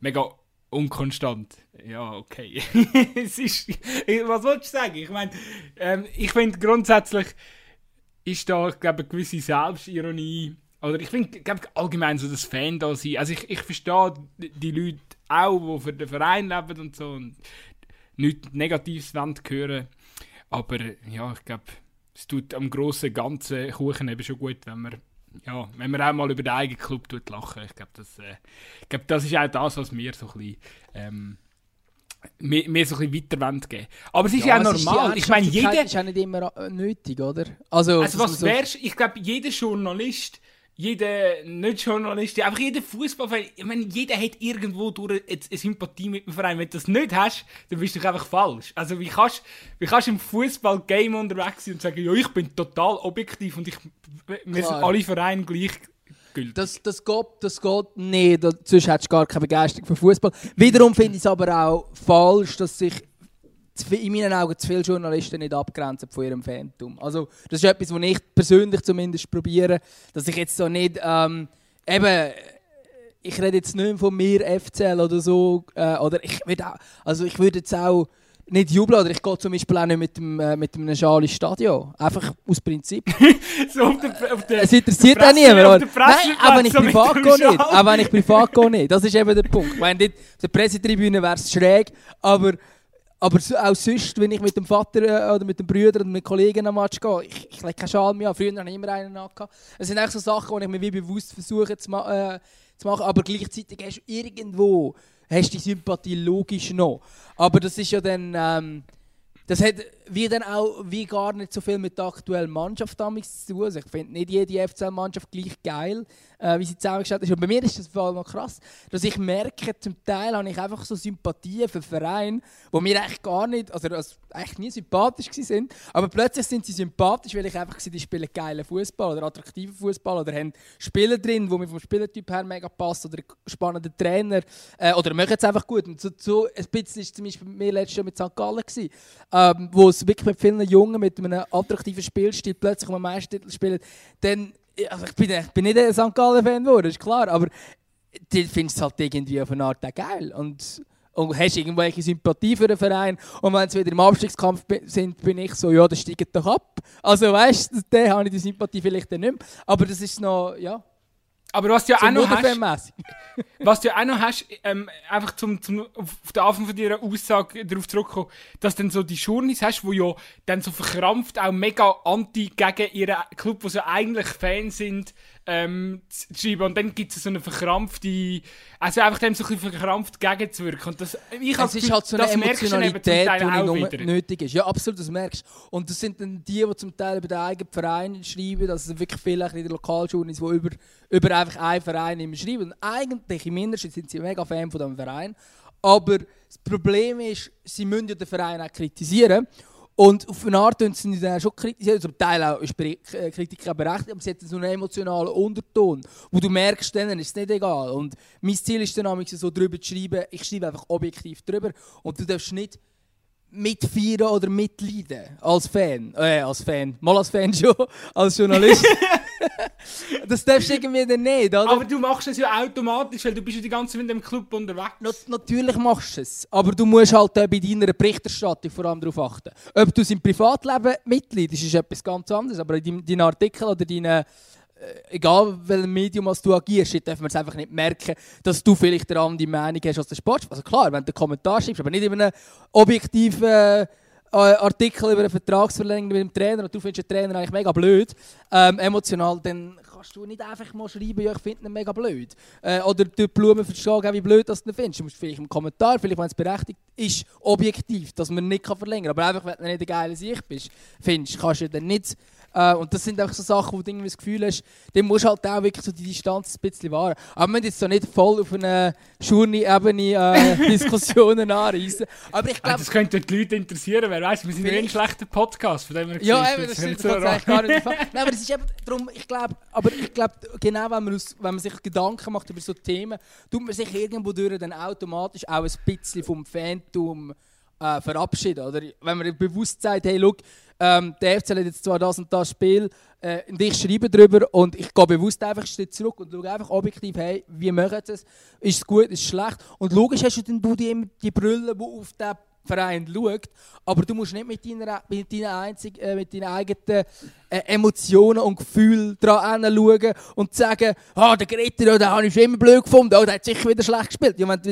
mega unkonstant. Ja, okay. es ist, was wolltest du sagen? Ich meine, ähm, ich finde grundsätzlich ist da, ich glaube, eine gewisse Selbstironie oder ich finde, allgemein so das Fan da sein. Also ich, ich verstehe die Leute auch, die für den Verein leben und so und nichts Negatives hören Aber ja, ich glaube, es tut am grossen ganzen Kuchen eben schon gut, wenn man, ja, wenn man auch mal über den eigenen Club tut lachen. Ich glaube, das, äh, glaub, das ist auch das, was mir so ein bisschen, ähm, mehr, mehr so ein bisschen weiter geben Aber es ist Ja, ja, auch normal. ich meine, jeder... ist auch nicht immer nötig, oder? Also, Also was so- wärst, ich glaube, jeder Journalist, jeder Nicht-Journalist, einfach jeder Fußballfan, ich meine, jeder hat irgendwo durch eine eine Sympathie mit dem Verein. Wenn du das nicht hast, dann bist du einfach falsch. Also wie kannst wie kannst du im Fußball-Game unterwegs sein und sagen, ja, ich bin total objektiv und ich, wir sind alle Vereine gleich gültig. Das, das, geht, das geht nicht, sonst hättest du gar keine Begeisterung für Fußball. Wiederum finde ich es aber auch falsch, dass sich in meinen Augen zu viele Journalisten nicht abgrenzen von ihrem Phantom. Also das ist etwas, was ich persönlich zumindest probiere, dass ich jetzt so nicht, ähm, eben, ich rede jetzt nicht mehr von mir FCL oder so, äh, oder ich würde auch, also ich würde jetzt auch nicht jubeln, oder ich gehe zum Beispiel auch nicht mit dem, äh, mit einem Schal ins Stadion. Einfach aus Prinzip. so auf der, auf der, Es interessiert auch niemand. oder? der Nein, auch wenn ich so privat gehe nicht. Auch wenn ich privat gehe nicht. Das ist eben der Punkt. Ich meine, auf der Pressetribüne wäre es schräg, aber, aber auch sonst, wenn ich mit dem Vater äh, oder mit dem Brüder und mit Kollegen am Match gehe, ich, ich lege keinen Schal mehr an. Früher hatte ich immer einen angehabt. Es sind eigentlich so Sachen, die ich mir wie bewusst versuche zu, ma äh, zu machen, aber gleichzeitig hast du irgendwo hast die Sympathie logisch noch. Aber das ist ja dann... Ähm, das hat wie dann auch wie gar nicht so viel mit der aktuellen Mannschaft damals zu tun. Also ich finde nicht jede FCL-Mannschaft gleich geil, äh, wie sie zusammengestellt ist. Und bei mir ist das vor allem krass, dass ich merke, zum Teil habe ich einfach so Sympathien für Vereine, die mir eigentlich gar nicht, also, also eigentlich nie sympathisch sind, aber plötzlich sind sie sympathisch, weil ich einfach sehe, die spielen geilen Fußball oder attraktiven Fußball oder haben Spieler drin, die mir vom Spielertyp her mega passen oder spannende Trainer äh, oder machen es einfach gut. Und so, so ein bisschen ist zum Beispiel bei mir letztes Jahr mit St. Gallen gewesen, ähm, wo es wirklich mit vielen Jungen mit einem attraktiven Spielstil plötzlich um Meistertitel spielen, dann also ich, bin, ich bin nicht ein St. Gallen-Fan geworden, ist klar, aber die findest du halt irgendwie auf eine Art geil. Und, und hast irgendwelche Sympathie für den Verein. Und wenn sie wieder im Abstiegskampf sind, bin ich so, ja, das steigt doch ab. Also weißt du, dann habe ich die Sympathie vielleicht dann nicht mehr. Aber das ist noch, ja, Aber was du ja so auch noch hast, was du ja auch noch hast, ähm, einfach zum, zum, auf den Anfang von deiner Aussage darauf zurückkommen, dass du dann so die Journeys hast, die ja dann so verkrampft auch mega anti gegen ihren Club, wo sie eigentlich Fans sind, ähm, zu schreiben. Und dann gibt es so eine verkrampfte, also einfach dem so ein bisschen verkrampft gegenzuwirken. Und das, ich Es ist halt so eine Emotionalität, die nicht nötig ist. Ja, absolut, das merkst du. Und das sind dann die, die zum Teil über den eigenen Verein schreiben. Das sind wirklich viele in der Lokaljournals, die über, über einfach einen Verein immer schreiben. Und eigentlich im Innersten sind sie mega Fan von diesem Verein. Aber das Problem ist, sie müssen ja den Verein auch kritisieren. Und auf eine Art tun sie dann schon kritisieren. Zum Teil auch die äh, Kritik auch berechtigt, aber sie hat so einen emotionalen Unterton, wo du merkst, denen ist es nicht egal. Und mein Ziel ist dann so drüber zu schreiben, ich schreibe einfach objektiv drüber und du darfst nicht mitfeiern oder mitleiden als Fan. Äh, als Fan. Mal als Fan schon, als Journalist. das darfst du irgendwie dann nicht, oder? Aber du machst es ja automatisch, weil du bist ja die ganze Zeit in dem Club unterwegs. Na, natürlich machst du es, aber du musst halt äh, bei deiner Berichterstattung vor allem darauf achten. Ob du es im Privatleben mitleidest, ist etwas ganz anderes, aber in deinem, deinen Artikeln oder deinen, egal welchem Medium als du agierst, darf man es einfach nicht merken, dass du vielleicht eine andere Meinung hast als der Sport. Also klar, wenn du einen Kommentar schreibst, aber nicht in einem objektiven äh, Artikel über eine Vertragsverlängerung mit dem Trainer und du findest den Trainer eigentlich mega blöd, ähm, emotional, dann kannst du nicht einfach mal schreiben, ja, ich finde ihn mega blöd. Äh, oder die Blumen verstehen, wie blöd das du ihn findest. Du musst vielleicht im Kommentar, vielleicht wenn es berechtigt ist, objektiv, dass man nicht kann verlängern kann. Aber einfach, wenn du nicht der geile Sicht bist, findest, kannst du dann nicht. Äh, und das sind einfach so Sachen, wo du irgendwie das Gefühl hast, dann musst du halt auch wirklich so die Distanz ein bisschen wahren. Aber wir müssen jetzt so nicht voll auf eine Journey-Ebene äh, Diskussionen anreißen. Aber ich glaube, das könnte die Leute interessieren, wer weiß, wir sind ja ein schlechter Podcast, von dem her Ja, eben, das stimmt, nicht das eigentlich gar nicht. Nein, aber es ist eben darum, ich glaube, aber ich glaube, genau wenn man, aus, wenn man sich Gedanken macht über so Themen, tut man sich irgendwo durch dann automatisch auch ein bisschen vom Phantom äh, verabschieden. Oder wenn man bewusst sagt, hey, look, ähm, der FCL hat jetzt zwar das und das Spiel, äh, und ich schreibe darüber und ich gehe bewusst einfach einen Schritt zurück und schaue einfach objektiv, hey, wie machen sie es? Ist es gut, ist es schlecht? Und logisch hast du dann du die, die Brille, die auf den Verein schaut, aber du musst nicht mit deiner, mit deiner, einzig, äh, mit deinen eigenen äh, Emotionen und Gefühlen dran schauen und sagen, ah, der Gretter, den habe ich schon immer blöd gefunden, oh, der hat sicher wieder schlecht gespielt. Ja, wenn du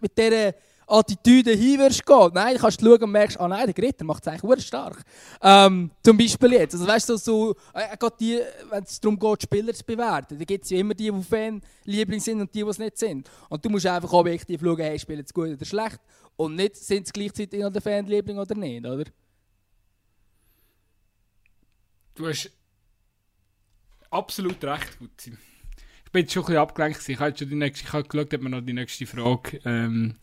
mit dieser Attitüde hin wirst gehen, nein, dann kannst du schauen und merkst, ah nein, der Gretter macht es eigentlich stark. Ähm, zum Beispiel jetzt. Also weißt du, so, äh, gerade die, wenn es darum geht, Spieler zu bewerten, da gibt es ja immer die, die Fan-Liebling sind und die, die es nicht sind. Und du musst einfach objektiv schauen, hey, spielen sie gut oder schlecht. Und nicht, sind sie gleichzeitig noch der Fanliebling oder nicht, oder? Du hast absolut recht, Gutzi. Ich bin jetzt schon ein bisschen abgelenkt. Ich habe, schon die nächste, ich habe geschaut, ob wir noch die nächste Frage, ähm,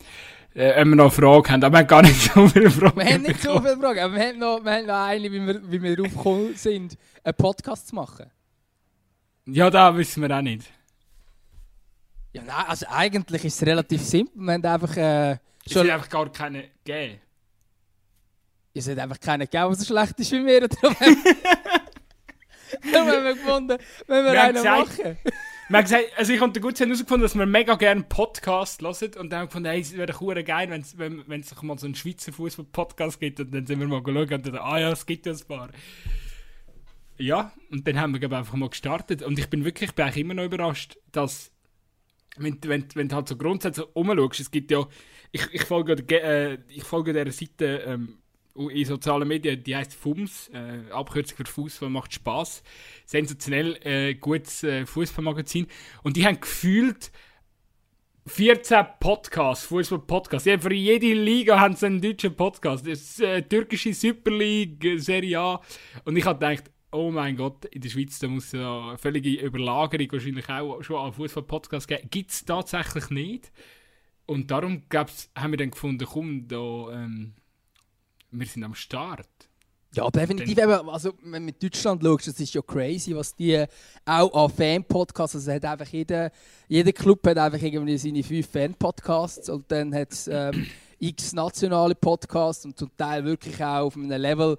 äh, wir noch eine Frage haben. Aber wir haben gar nicht so viele Fragen. Wir haben nicht so viele Fragen, aber wir haben noch, wir haben noch eine, wie wir, wie wir darauf gekommen sind, einen Podcast zu machen. Ja, da wissen wir auch nicht. Ja, nein, also eigentlich ist es relativ simpel. Wir haben einfach äh, Es hat einfach gar keine gegeben. Es hat einfach keinen gegeben, der so schlecht ist wie wir. Darum haben wir gefunden, wenn wir, Wir einen gesagt- machen. Haben gesagt, also ich habe gut herausgefunden, dass wir mega gerne einen Podcast hören und dann haben wir gefunden, hey, es wäre doch geil, wenn's, wenn es doch mal so einen Schweizer Fußball-Podcast gibt und dann sind wir mal geschaut und dann, ah ja, es gibt ja ein paar. Ja, und dann haben wir glaub, einfach mal gestartet und ich bin wirklich, ich bin immer noch überrascht, dass wenn, wenn, wenn du halt so grundsätzlich umschaust, es gibt ja, ich, ich folge, der- äh, dieser Seite ähm, in sozialen Medien, die heißt FUMS, äh, Abkürzung für Fußball macht Spaß. Sensationell äh, gutes äh, Fußballmagazin. Und die haben gefühlt 14 Podcasts, Fußball-Podcasts. Ja, für jede Liga haben sie einen deutschen Podcast. Das ist, äh, türkische Super League, Serie A. Und ich habe gedacht, oh mein Gott, in der Schweiz da muss es ja eine völlige Überlagerung wahrscheinlich auch schon an Fußball-Podcasts geben. Gibt es tatsächlich nicht. Und darum haben wir dann gefunden, komm, da, ähm, wir sind am Start. Ja, definitiv. Eben, also, wenn du mit Deutschland schaust, das ist ja crazy, was die auch an Fan-Podcasts, also hat einfach jeder, jeder Club hat einfach irgendwie seine fünf Fan-Podcasts und dann hat es ähm, x nationale Podcasts und zum Teil wirklich auch auf einem Level,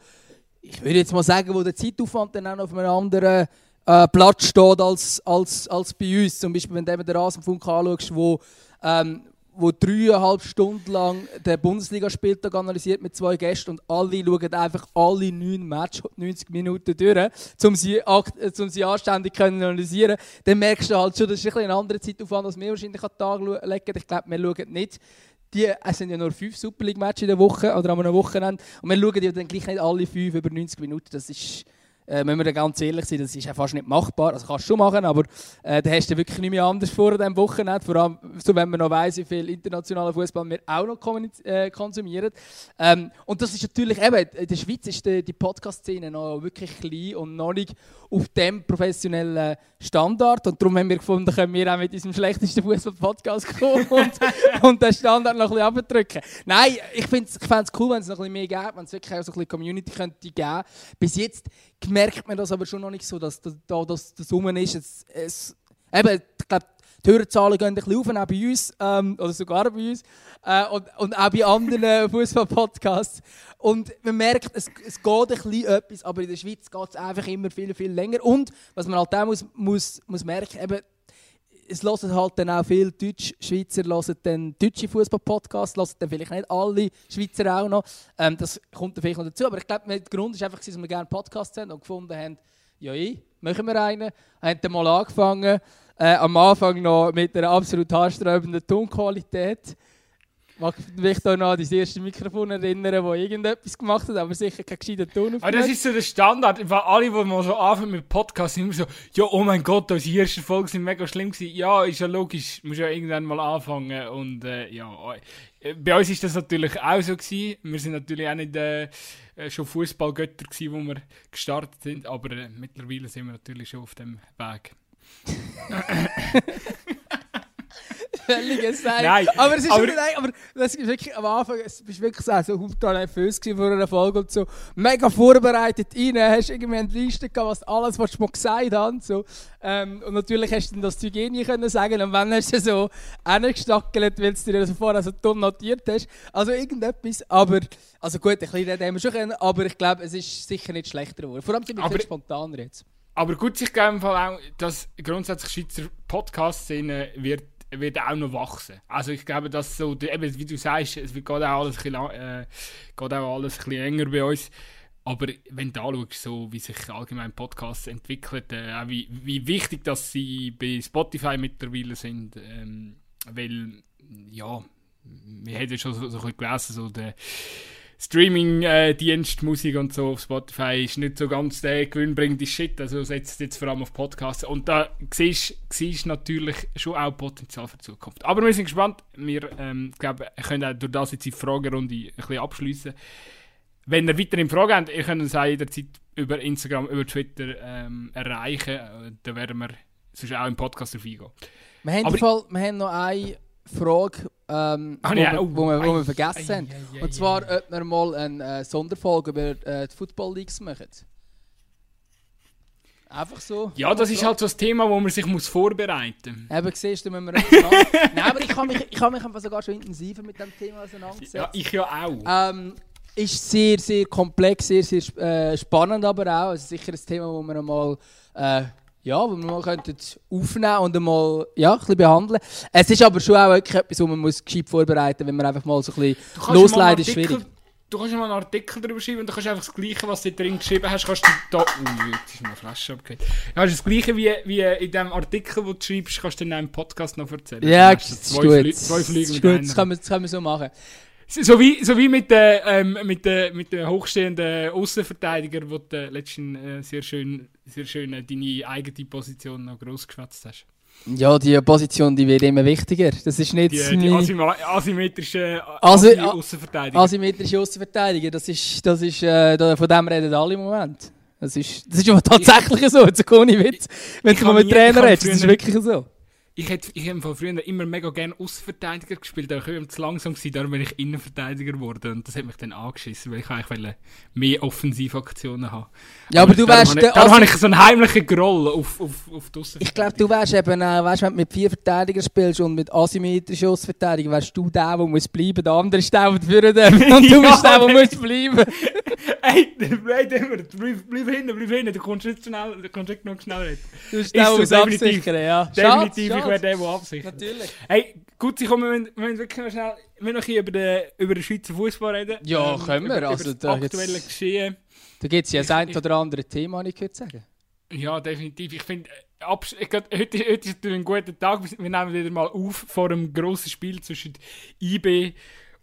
ich würde jetzt mal sagen, wo der Zeitaufwand dann auch auf einem anderen äh, Platz steht als, als, als bei uns. Zum Beispiel, wenn du eben den Rasenfunk anschaust, wo ähm, wo dreieinhalb Stunden lang den Bundesligaspieltag analysiert mit zwei Gästen und alle schauen einfach alle neun Matches 90 Minuten durch, um sie, äh, um sie anständig können analysieren. Dann merkst du halt schon, das ist ein ein anderer Zeitaufwand, als wir wahrscheinlich an den Tag legen. Ich glaube, wir schauen nicht die, es sind ja nur fünf Super League-Matches in der Woche oder einem Wochenende. Und wir schauen ja dann gleich nicht alle fünf über 90 Minuten, das ist... Äh, wenn wir ganz ehrlich sind, das ist ja fast nicht machbar. Also kannst du schon machen, aber äh, da hast du wirklich nicht mehr anders vor an diesem Wochenende. Vor allem, so, wenn man noch weiss, wie viel internationaler Fußball wir auch noch äh, konsumieren. Ähm, und das ist natürlich eben, in der Schweiz ist die, die Podcast-Szene noch wirklich klein und noch nicht auf dem professionellen Standard. Und darum haben wir gefunden, können wir auch mit unserem schlechtesten Fußball-Podcast kommen und, und den Standard noch ein bisschen abdrücken. Nein, ich finde es cool, wenn es noch ein bisschen mehr gibt, wenn es wirklich auch so ein bisschen Community könnte geben. Bis jetzt merkt man das aber schon noch nicht so, dass da da das, das rum ist. Es, es, eben, ich glaube, die Hörerzahlen gehen ein bisschen auf, auch bei uns, ähm, oder sogar bei uns, äh, und, und auch bei anderen Fußball-Podcasts. Und man merkt, es, es geht ein bisschen etwas, aber in der Schweiz geht es einfach immer viel, viel länger. Und was man halt auch muss, muss, muss merken, eben, es hören halt dann auch viele Deutsch-Schweizer hören dann deutsche Fußball-Podcasts, hören dann vielleicht nicht alle Schweizer auch noch. Ähm, das kommt dann vielleicht noch dazu. Aber ich glaube, der Grund ist einfach, dass wir gerne Podcasts haben und gefunden haben, ja, ich, machen wir einen. Haben dann mal angefangen, äh, am Anfang noch mit einer absolut haarsträubenden Tonqualität. Mag mich da noch an das erste Mikrofon erinnern, wo irgendetwas gemacht hat, aber sicher kein gescheiter Ton Aber das ist so der Standard, weil alle, die mal so anfangen mit Podcasts, sind immer so, ja, oh mein Gott, unsere ersten Folgen sind mega schlimm gewesen. Ja, ist ja logisch, muss ja irgendwann mal anfangen und äh, ja, äh, bei uns ist das natürlich auch so gewesen. Wir sind natürlich auch nicht äh, äh, schon Fußballgötter gewesen, wo wir gestartet sind, aber äh, mittlerweile sind wir natürlich schon auf dem Weg. völliges Sein. Nein, aber es ist aber- aber, nein, aber das ist wirklich am Anfang, es bist wirklich so, so ultra nervös vor einer Folge und so mega vorbereitet rein, hast irgendwie eine Liste gehabt, was alles, was du mal gesagt hast. So. Ähm, und natürlich hast du dann das Zeug eh nie können sagen und wenn hast du so hingestackelt, weil du dir das vorher so dumm notiert hast. Also irgendetwas, aber, also gut, ein bisschen haben wir schon können, aber ich glaube, es ist sicher nicht schlechter geworden. Vor allem sind wir Aber- viel spontaner jetzt. Aber gut, ich glaube im Fall auch, dass grundsätzlich Schweizer Podcast-Szene wird, wird auch noch wachsen. Also ich glaube, dass so, eben, wie du sagst, es wird geht auch alles ein bisschen, äh, auch alles ein bisschen enger bei uns. Aber wenn du anschaust, so, wie sich allgemein Podcasts entwickeln, äh, wie, wie wichtig dass sie bei Spotify mittlerweile sind, ähm, weil, ja, wir haben ja schon so, so ein bisschen gelesen, so der Streaming-Dienst, Musik und so auf Spotify ist nicht so ganz der gewinnbringende Shit. Also setzt jetzt vor allem auf Podcasts. Und da siehst du natürlich schon auch Potenzial für die Zukunft. Aber wir sind gespannt. Wir ähm, glaube, können auch durch das jetzt die Fragerunde ein bisschen abschließen. Wenn ihr weitere Fragen habt, ihr könnt uns auch jederzeit über Instagram, über Twitter ähm, erreichen. Da werden wir sonst auch im Podcast drauf eingehen. Wir haben, Fall, wir haben noch eine Frage, ähm, ah, wo, ja, wir, wo, wir, wo wir vergessen haben. Und zwar, ob wir mal eine äh, Sonderfolge über äh, die Football Leagues machen. Einfach so. Ja, das ist halt so ein Thema, wo man sich muss vorbereiten muss. Eben, siehst du, wenn wir Nein, aber ich habe mich, ich habe mich einfach sogar schon intensiver mit dem Thema auseinandergesetzt. Ja, ich ja auch. Ähm, ist sehr, sehr komplex, sehr, sehr äh, spannend aber auch. Es ist sicher ein Thema, das wir mal äh, ja, wo wir mal könnten aufnehmen und einmal ja, ein bisschen behandeln. Es ist aber schon auch etwas, wo man muss gescheit vorbereiten muss, wenn man einfach mal so ein bisschen losleitet, ist schwierig. Du kannst mal einen Artikel darüber schreiben und du kannst einfach das Gleiche, was du drin geschrieben hast, kannst du da... Ui, jetzt ist meine Flasche abgekriegt. Ja, das Gleiche wie, wie in dem Artikel, den du schreibst, kannst du in einem Podcast noch erzählen. Ja, das ist gut. Zwei Flüge mit gut. Das können, wir, das können wir so machen. So wie, so wie mit den ähm, mit de, mit de hochstehenden Außenverteidiger, wo du letztens äh, sehr schön, sehr schön äh, deine eigene Position noch groß geschwätzt hast. Ja, die Position die wird immer wichtiger. Das ist nicht die, die asymmetrische Asi Außenverteidiger. Asymmetrische Außenverteidiger, das ist, das ist äh, von dem reden alle im Moment. Das ist, das ist aber tatsächlich ich, so, jetzt ohne Witz. Wenn du mit Trainer redest, das ist wirklich so ich hätte ich hätte früher immer mega gerne Außenverteidiger gespielt, aber ich war zu langsam, gewesen, darum bin ich Innenverteidiger geworden. Und das hat mich dann angeschissen, weil ich eigentlich mehr Offensivaktionen haben Ja, aber, aber du wärst... Da also, habe ich so einen heimlichen Groll auf, auf, auf die Ich glaube, du wärst eben, äh, weißt, wenn du mit vier Verteidigern spielst und mit asymmetrischen Außenverteidigern, wärst du der, der muss bleiben, der andere ist der, der führen darf. Und du bist der, der muss bleiben. Ey, bleib immer, bleib, bleib hinten, bleib hinten, du kommst nicht schnell, du kommst nicht noch schnell. Du bist der, der muss absichern, ja. Definitiv, wäre der, der absichert. Natürlich. Hey, gut, ich komme, wir müssen wirklich noch schnell wir noch über den, über den Schweizer Fußball reden. Ja, ähm, können wir. Über, also, über das aktuelle jetzt, Geschehen. Da gibt es ja das ein oder andere Thema, ich könnte sagen. Ja, definitiv. Ich finde, heute, heute ist ein guter Tag. Wir nehmen wieder mal auf vor einem grossen Spiel zwischen IB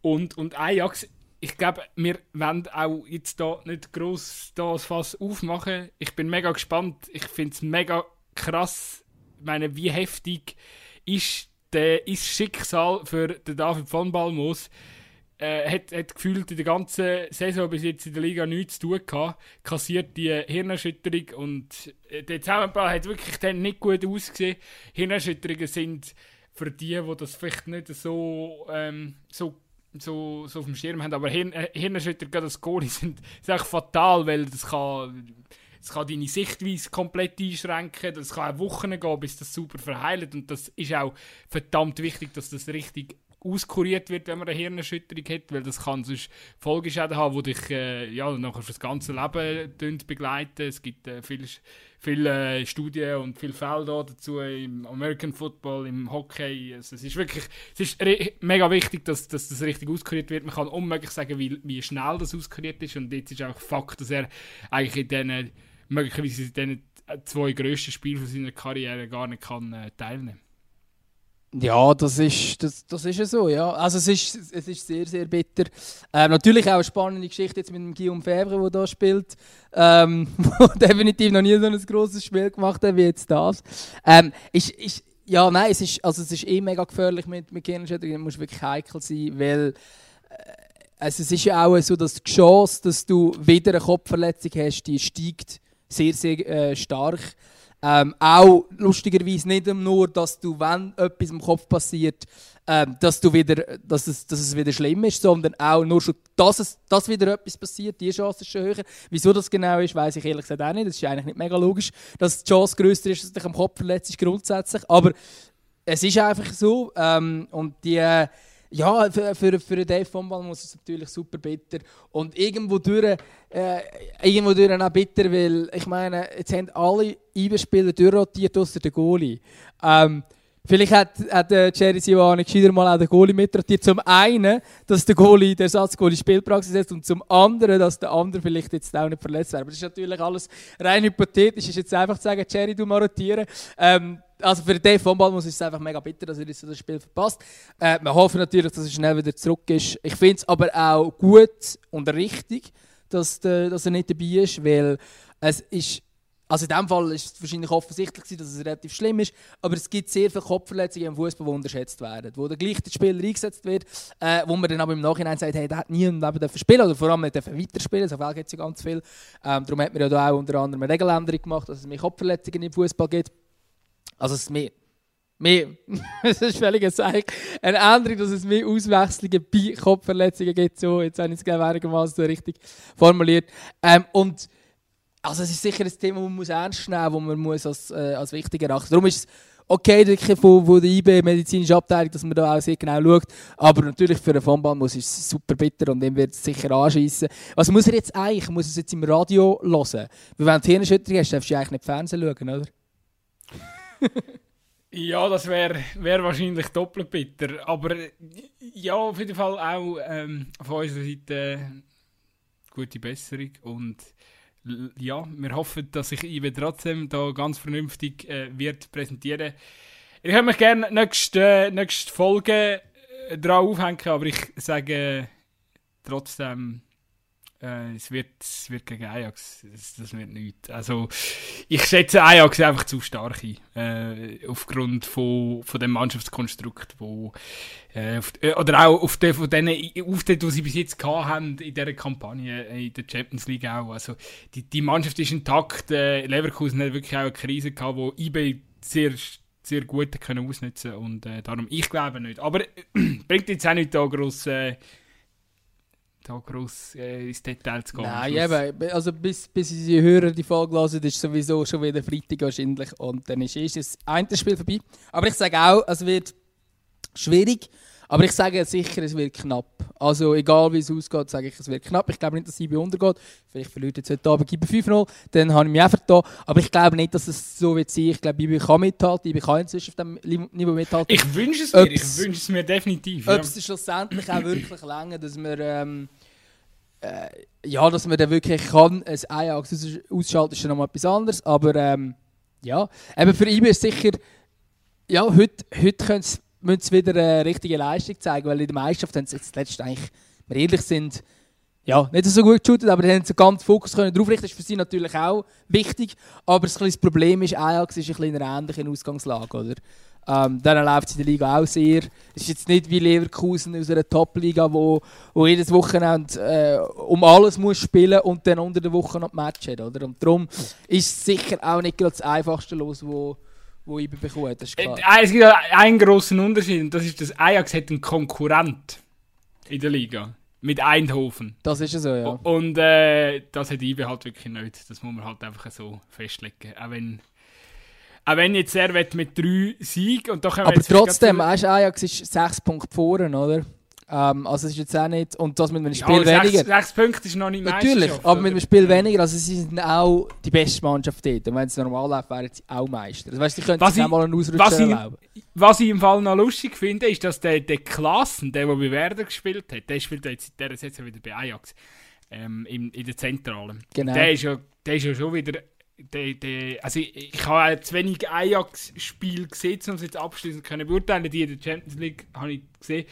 und, und Ajax ich glaube, wir werden auch jetzt da nicht gross das Fass aufmachen. Ich bin mega gespannt. Ich finde es mega krass. Meine, wie heftig ist ist Schicksal für den David von Balmos. Äh, hat, hat gefühlt in der ganzen Saison bis jetzt in der Liga nichts zu tun gehabt, kassiert die Hirnerschütterung und äh, der Zusammenbau hat wirklich dann nicht gut ausgesehen. Hirnerschütterungen sind für die, die das vielleicht nicht so, ähm, so so, so auf dem Schirm haben. Aber Hirn, äh, Hirnerschütter, gerade als Goalie, sind, eigentlich fatal, weil das kann, das kann deine Sichtweise komplett einschränken. Das kann auch Wochen gehen, bis das super verheilt. Und das ist auch verdammt wichtig, dass das richtig auskuriert wird, wenn man eine Hirnerschütterung hat, weil das kann sonst Folgeschäden haben, die dich äh, ja, nachher für das ganze Leben begleiten. Es gibt äh, viele, viele äh, Studien und viele Fälle dazu im American Football, im Hockey. Also, es ist wirklich es ist mega wichtig, dass, dass, das richtig auskuriert wird. Man kann unmöglich sagen, wie, wie schnell das auskuriert ist und jetzt ist auch Fakt, dass er eigentlich in diesen, möglicherweise in diesen zwei grössten Spielen seiner Karriere gar nicht kann, äh, teilnehmen ja, das ist, das, das ist ja so, ja. Also es ist, es ist sehr, sehr bitter. Ähm, natürlich auch eine spannende Geschichte jetzt mit dem Guillaume Febvre, der da spielt, ähm, der definitiv noch nie so ein grosses Spiel gemacht hat wie jetzt das. Ähm, ist, ist, ja, nein, es ist, also es ist eh mega gefährlich mit, mit Gehirnerschütterung, muss wirklich heikel sein, weil äh, also es ist ja auch so, dass die Chance, dass du wieder eine Kopfverletzung hast, die steigt sehr, sehr äh, stark. Ähm, auch lustigerweise nicht nur, dass du, wenn etwas im Kopf passiert, ähm, dass, du wieder, dass, es, dass es wieder schlimm ist, sondern auch nur schon, dass, es, dass wieder etwas passiert, die Chance ist schon höher. Wieso das genau ist, weiß ich ehrlich gesagt auch nicht. Das ist eigentlich nicht mega logisch, dass die Chance größer ist, dass du dich am Kopf verletzt, grundsätzlich. Aber es ist einfach so. Ähm, und die, äh, ja, für, für, für Dave von Ball muss es natürlich super bitter. Und irgendwo durch, äh, irgendwo durch auch bitter, weil ich meine, jetzt haben alle IB-Spieler durchrotiert, außer der Goalie. Ähm, vielleicht hat, hat äh, Jerry Siwane gescheiter mal auch den Goalie mitrotiert. Zum einen, dass der Goalie, der Ersatzgoalie Spielpraxis hat und zum anderen, dass der andere vielleicht jetzt auch nicht verletzt wäre. Aber das ist natürlich alles rein hypothetisch. Ist jetzt einfach zu sagen, Jerry, du mal rotieren. Ähm, also für den von Balmus ist es einfach mega bitter, dass er das Spiel verpasst. Äh, wir hoffen natürlich, dass er schnell wieder zurück ist. Ich finde es aber auch gut und richtig, dass, de, dass er nicht dabei ist, weil es ist also in dem Fall ist es wahrscheinlich offensichtlich, dass es relativ schlimm ist, aber es gibt sehr viele Kopfverletzungen im Fußball, die unterschätzt werden, wo der gleiche Spieler eingesetzt wird, äh, wo man dann aber im Nachhinein sagt, hey, der hat nie im Leben spielen oder vor allem nicht weiterspielen, so viel gibt es ja ganz viel. Ähm, darum hat man ja da auch unter anderem eine Regeländerung gemacht, dass es mehr Kopfverletzungen im Fußball gibt. Also es ist mehr mehr, das ist völlig Zeichen, eine Änderung, dass es mehr Auswechslungen bei Kopfverletzungen gibt. So, jetzt habe ich es einigermaßen so richtig formuliert. Ähm, und also es ist sicher ein Thema, das man muss ernst nehmen muss, das man muss als, äh, als wichtig erachten Darum ist es okay wirklich von, von der IB medizinische Abteilung, dass man da auch sehr genau schaut. Aber natürlich für einen Vonbahn muss es super bitter und dem wird es sicher anschießen. Was muss er jetzt eigentlich? Muss er es jetzt im Radio hören? Weil wenn du Hirnerschütterung hast, darfst du eigentlich nicht Fernsehen schauen, oder? Ja, das wäre wär wahrscheinlich doppelt bitter. Aber ja, auf jeden Fall auch ähm, von unserer Seite gute Besserung und ja, wir hoffen, dass sich Ive trotzdem da ganz vernünftig äh, wird präsentieren. Ich würde mich gerne nächste, äh, nächste Folge äh, drauf aufhängen, aber ich sage trotzdem, äh, es, wird, es wird gegen Ajax, das, das wird nichts. Also, ich schätze Ajax einfach zu stark ein, äh, aufgrund von, von dem Mannschaftskonstrukt, wo, äh, auf, äh, oder auch auf den, von den Auftritten, die sie bis jetzt haben in dieser Kampagne, in der Champions League auch. Also, die, die Mannschaft ist intakt, äh, Leverkusen hat wirklich auch eine Krise gehabt, wo eBay sehr sehr gut können ausnutzen und äh, darum ich glaube nicht aber bringt jetzt auch nicht da groß äh, da groß äh, ins Detail zu gehen. Nein, eben, also bis, bis die Hörer die Folge hören, ist sowieso schon wieder Freitag wahrscheinlich und dann ist, ist das eine Spiel vorbei. Aber ich sage auch, es wird schwierig, aber ich sage sicher, es wird knapp. Also egal wie es ausgeht, sage ich, es wird knapp. Ich glaube nicht, dass IB untergeht. Vielleicht verliert jetzt heute Abend IB 5-0, dann habe ich mich einfach da. Aber ich glaube nicht, dass es so wird sein. Ich glaube, IB kann mithalten. IB kann inzwischen auf dem Niveau mithalten. Ich wünsche es mir, ob's, ich wünsche es mir definitiv. Ob es schlussendlich auch wirklich länger, dass wir... Ähm, äh, ja, dass man dann wirklich kann, ein Ajax ausschalten, ist schon noch mal etwas anderes. Aber ähm, ja, eben für IB ist sicher, ja, heute, heute müssen sie wieder eine richtige Leistung zeigen, weil in der Meisterschaft haben sie jetzt letztens eigentlich, wenn wir ehrlich sind, ja, nicht so gut geshootet, aber haben sie ganz Fokus können drauf richten. Das ist für sie natürlich auch wichtig. Aber das Problem ist, Ajax ist ein bisschen in einer ähnlichen Ausgangslage, oder? Ähm, dann läuft es in der Liga auch sehr. Es ist jetzt nicht wie Leverkusen aus einer Top-Liga, wo, wo jedes Wochenende äh, um alles muss spielen und dann unter der Woche noch Match hat. Oder? Und darum ist es sicher auch nicht das einfachste Los, wo, wo ich bekomme. Das ist klar. Äh, es gibt einen großen Unterschied und das ist, dass Ajax hat einen Konkurrent in der Liga. Mit Eindhoven. Das ist so, ja. Und äh, das hat IBE halt wirklich nicht. Das muss man halt einfach so festlegen. Auch wenn auch wenn jetzt er mit drei Siegen und doch Aber trotzdem, weißt Ajax ist sechs Punkte vorne, oder? Ähm, also es ist jetzt auch nicht, und das mit einem Spiel ja, weniger. Sechs, sechs Punkte ist noch nicht Natürlich, aber mit einem Spiel weniger, also sie sind auch die beste Mannschaft dort. Und wenn es normal läuft, wären sie auch Meister. Also weißt, sie könnten sich auch mal einen Ausrutscher was erlauben. Ich, was ich im Fall noch lustig finde, ist, dass der, der Klassen, der, der bei Werder gespielt hat, der spielt jetzt in dieser Saison wieder bei Ajax. Ähm, in, in der Zentrale. Genau. Der ist ja, der ist ja schon wieder de, de, also ich, ich habe zu wenig Ajax-Spiel gesehen, um es jetzt abschließend können beurteilen. Die in der Champions League habe ich gesehen.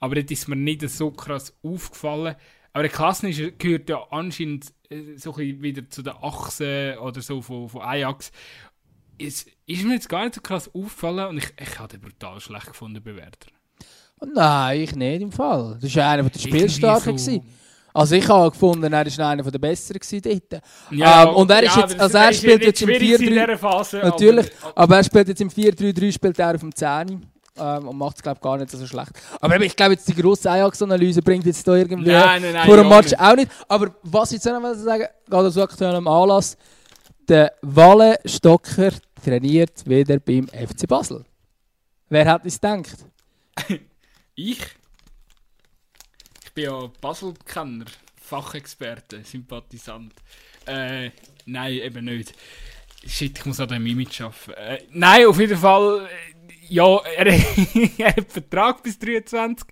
Aber das ist mir nicht so krass aufgefallen. Aber der Klassen ist, gehört ja anscheinend äh, so ein wieder zu der Achse oder so von, von Ajax. Es ist mir jetzt gar nicht so krass aufgefallen und ich, ich habe den brutal schlecht gefunden, Bewerter. Nein, ich nicht im Fall. Das war einer der Spielstarken. So also ich habe gefunden, er war einer der Besseren dort. Ja, ähm, und er ist ja, jetzt, also er spielt jetzt im 4-3... Natürlich, aber, aber, er spielt jetzt im 4-3-3, spielt er auf dem 10 ähm, und macht es glaube gar nicht so schlecht. Aber ich glaube jetzt die grosse Ajax-Analyse bringt jetzt da irgendwie nein, nein, nein, vor dem Match auch nicht. Aber was ich jetzt noch sagen gerade aus aktuellem Anlass, der Walle Stocker trainiert wieder beim FC Basel. Wer hat es gedacht? ich? bin ja Basel-Kenner, Fachexperte, Sympathisant. Äh, nein, eben nicht. Shit, ich muss an dem Image arbeiten. Äh, nein, auf jeden Fall, äh, ja, er, er hat Vertrag bis 23.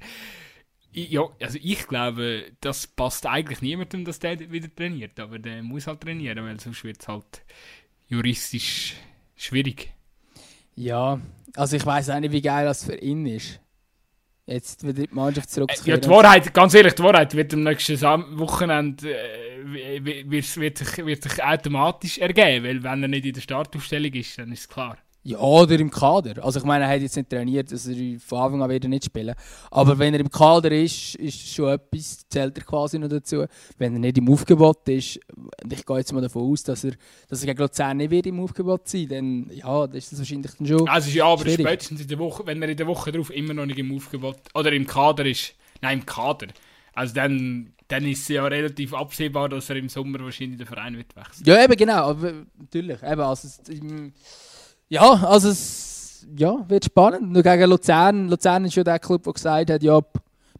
Ja, also ich glaube, das passt eigentlich niemandem, dass der wieder trainiert. Aber der muss halt trainieren, weil sonst wird es halt juristisch schwierig. Ja, also ich weiß auch nicht, wie geil das für ihn ist. Jetzt wieder die Mannschaft Ja, zurückzukehren. die Wahrheit, ganz ehrlich, die Wahrheit wird am nächsten Wochenende äh, wird, sich, wird sich automatisch ergeben, weil wenn er nicht in der Startaufstellung ist, dann ist es klar. Ja, oder im Kader. Also ich meine, er hat jetzt nicht trainiert, dass er von Anfang an wieder nicht spielen. Aber wenn er im Kader ist, ist schon etwas, zählt er quasi noch dazu. Wenn er nicht im Aufgebot ist, und ich gehe jetzt mal davon aus, dass er, dass er gegen Luzern nicht wird im Aufgebot sein dann ja, dann ist das wahrscheinlich dann schon... Also ja, aber Schwierig. spätestens in der Woche, wenn er in der Woche drauf immer noch nicht im Aufgebot oder im Kader ist, nein, im Kader, also dann, dann ist es ja relativ absehbar, dass er im Sommer wahrscheinlich den Verein wird wechseln. Ja, eben genau, aber natürlich. Eben, also, im- ja, also es ja, wird spannend. Nur gegen Luzern. Luzern ist ja der Club, der gesagt hat, ja,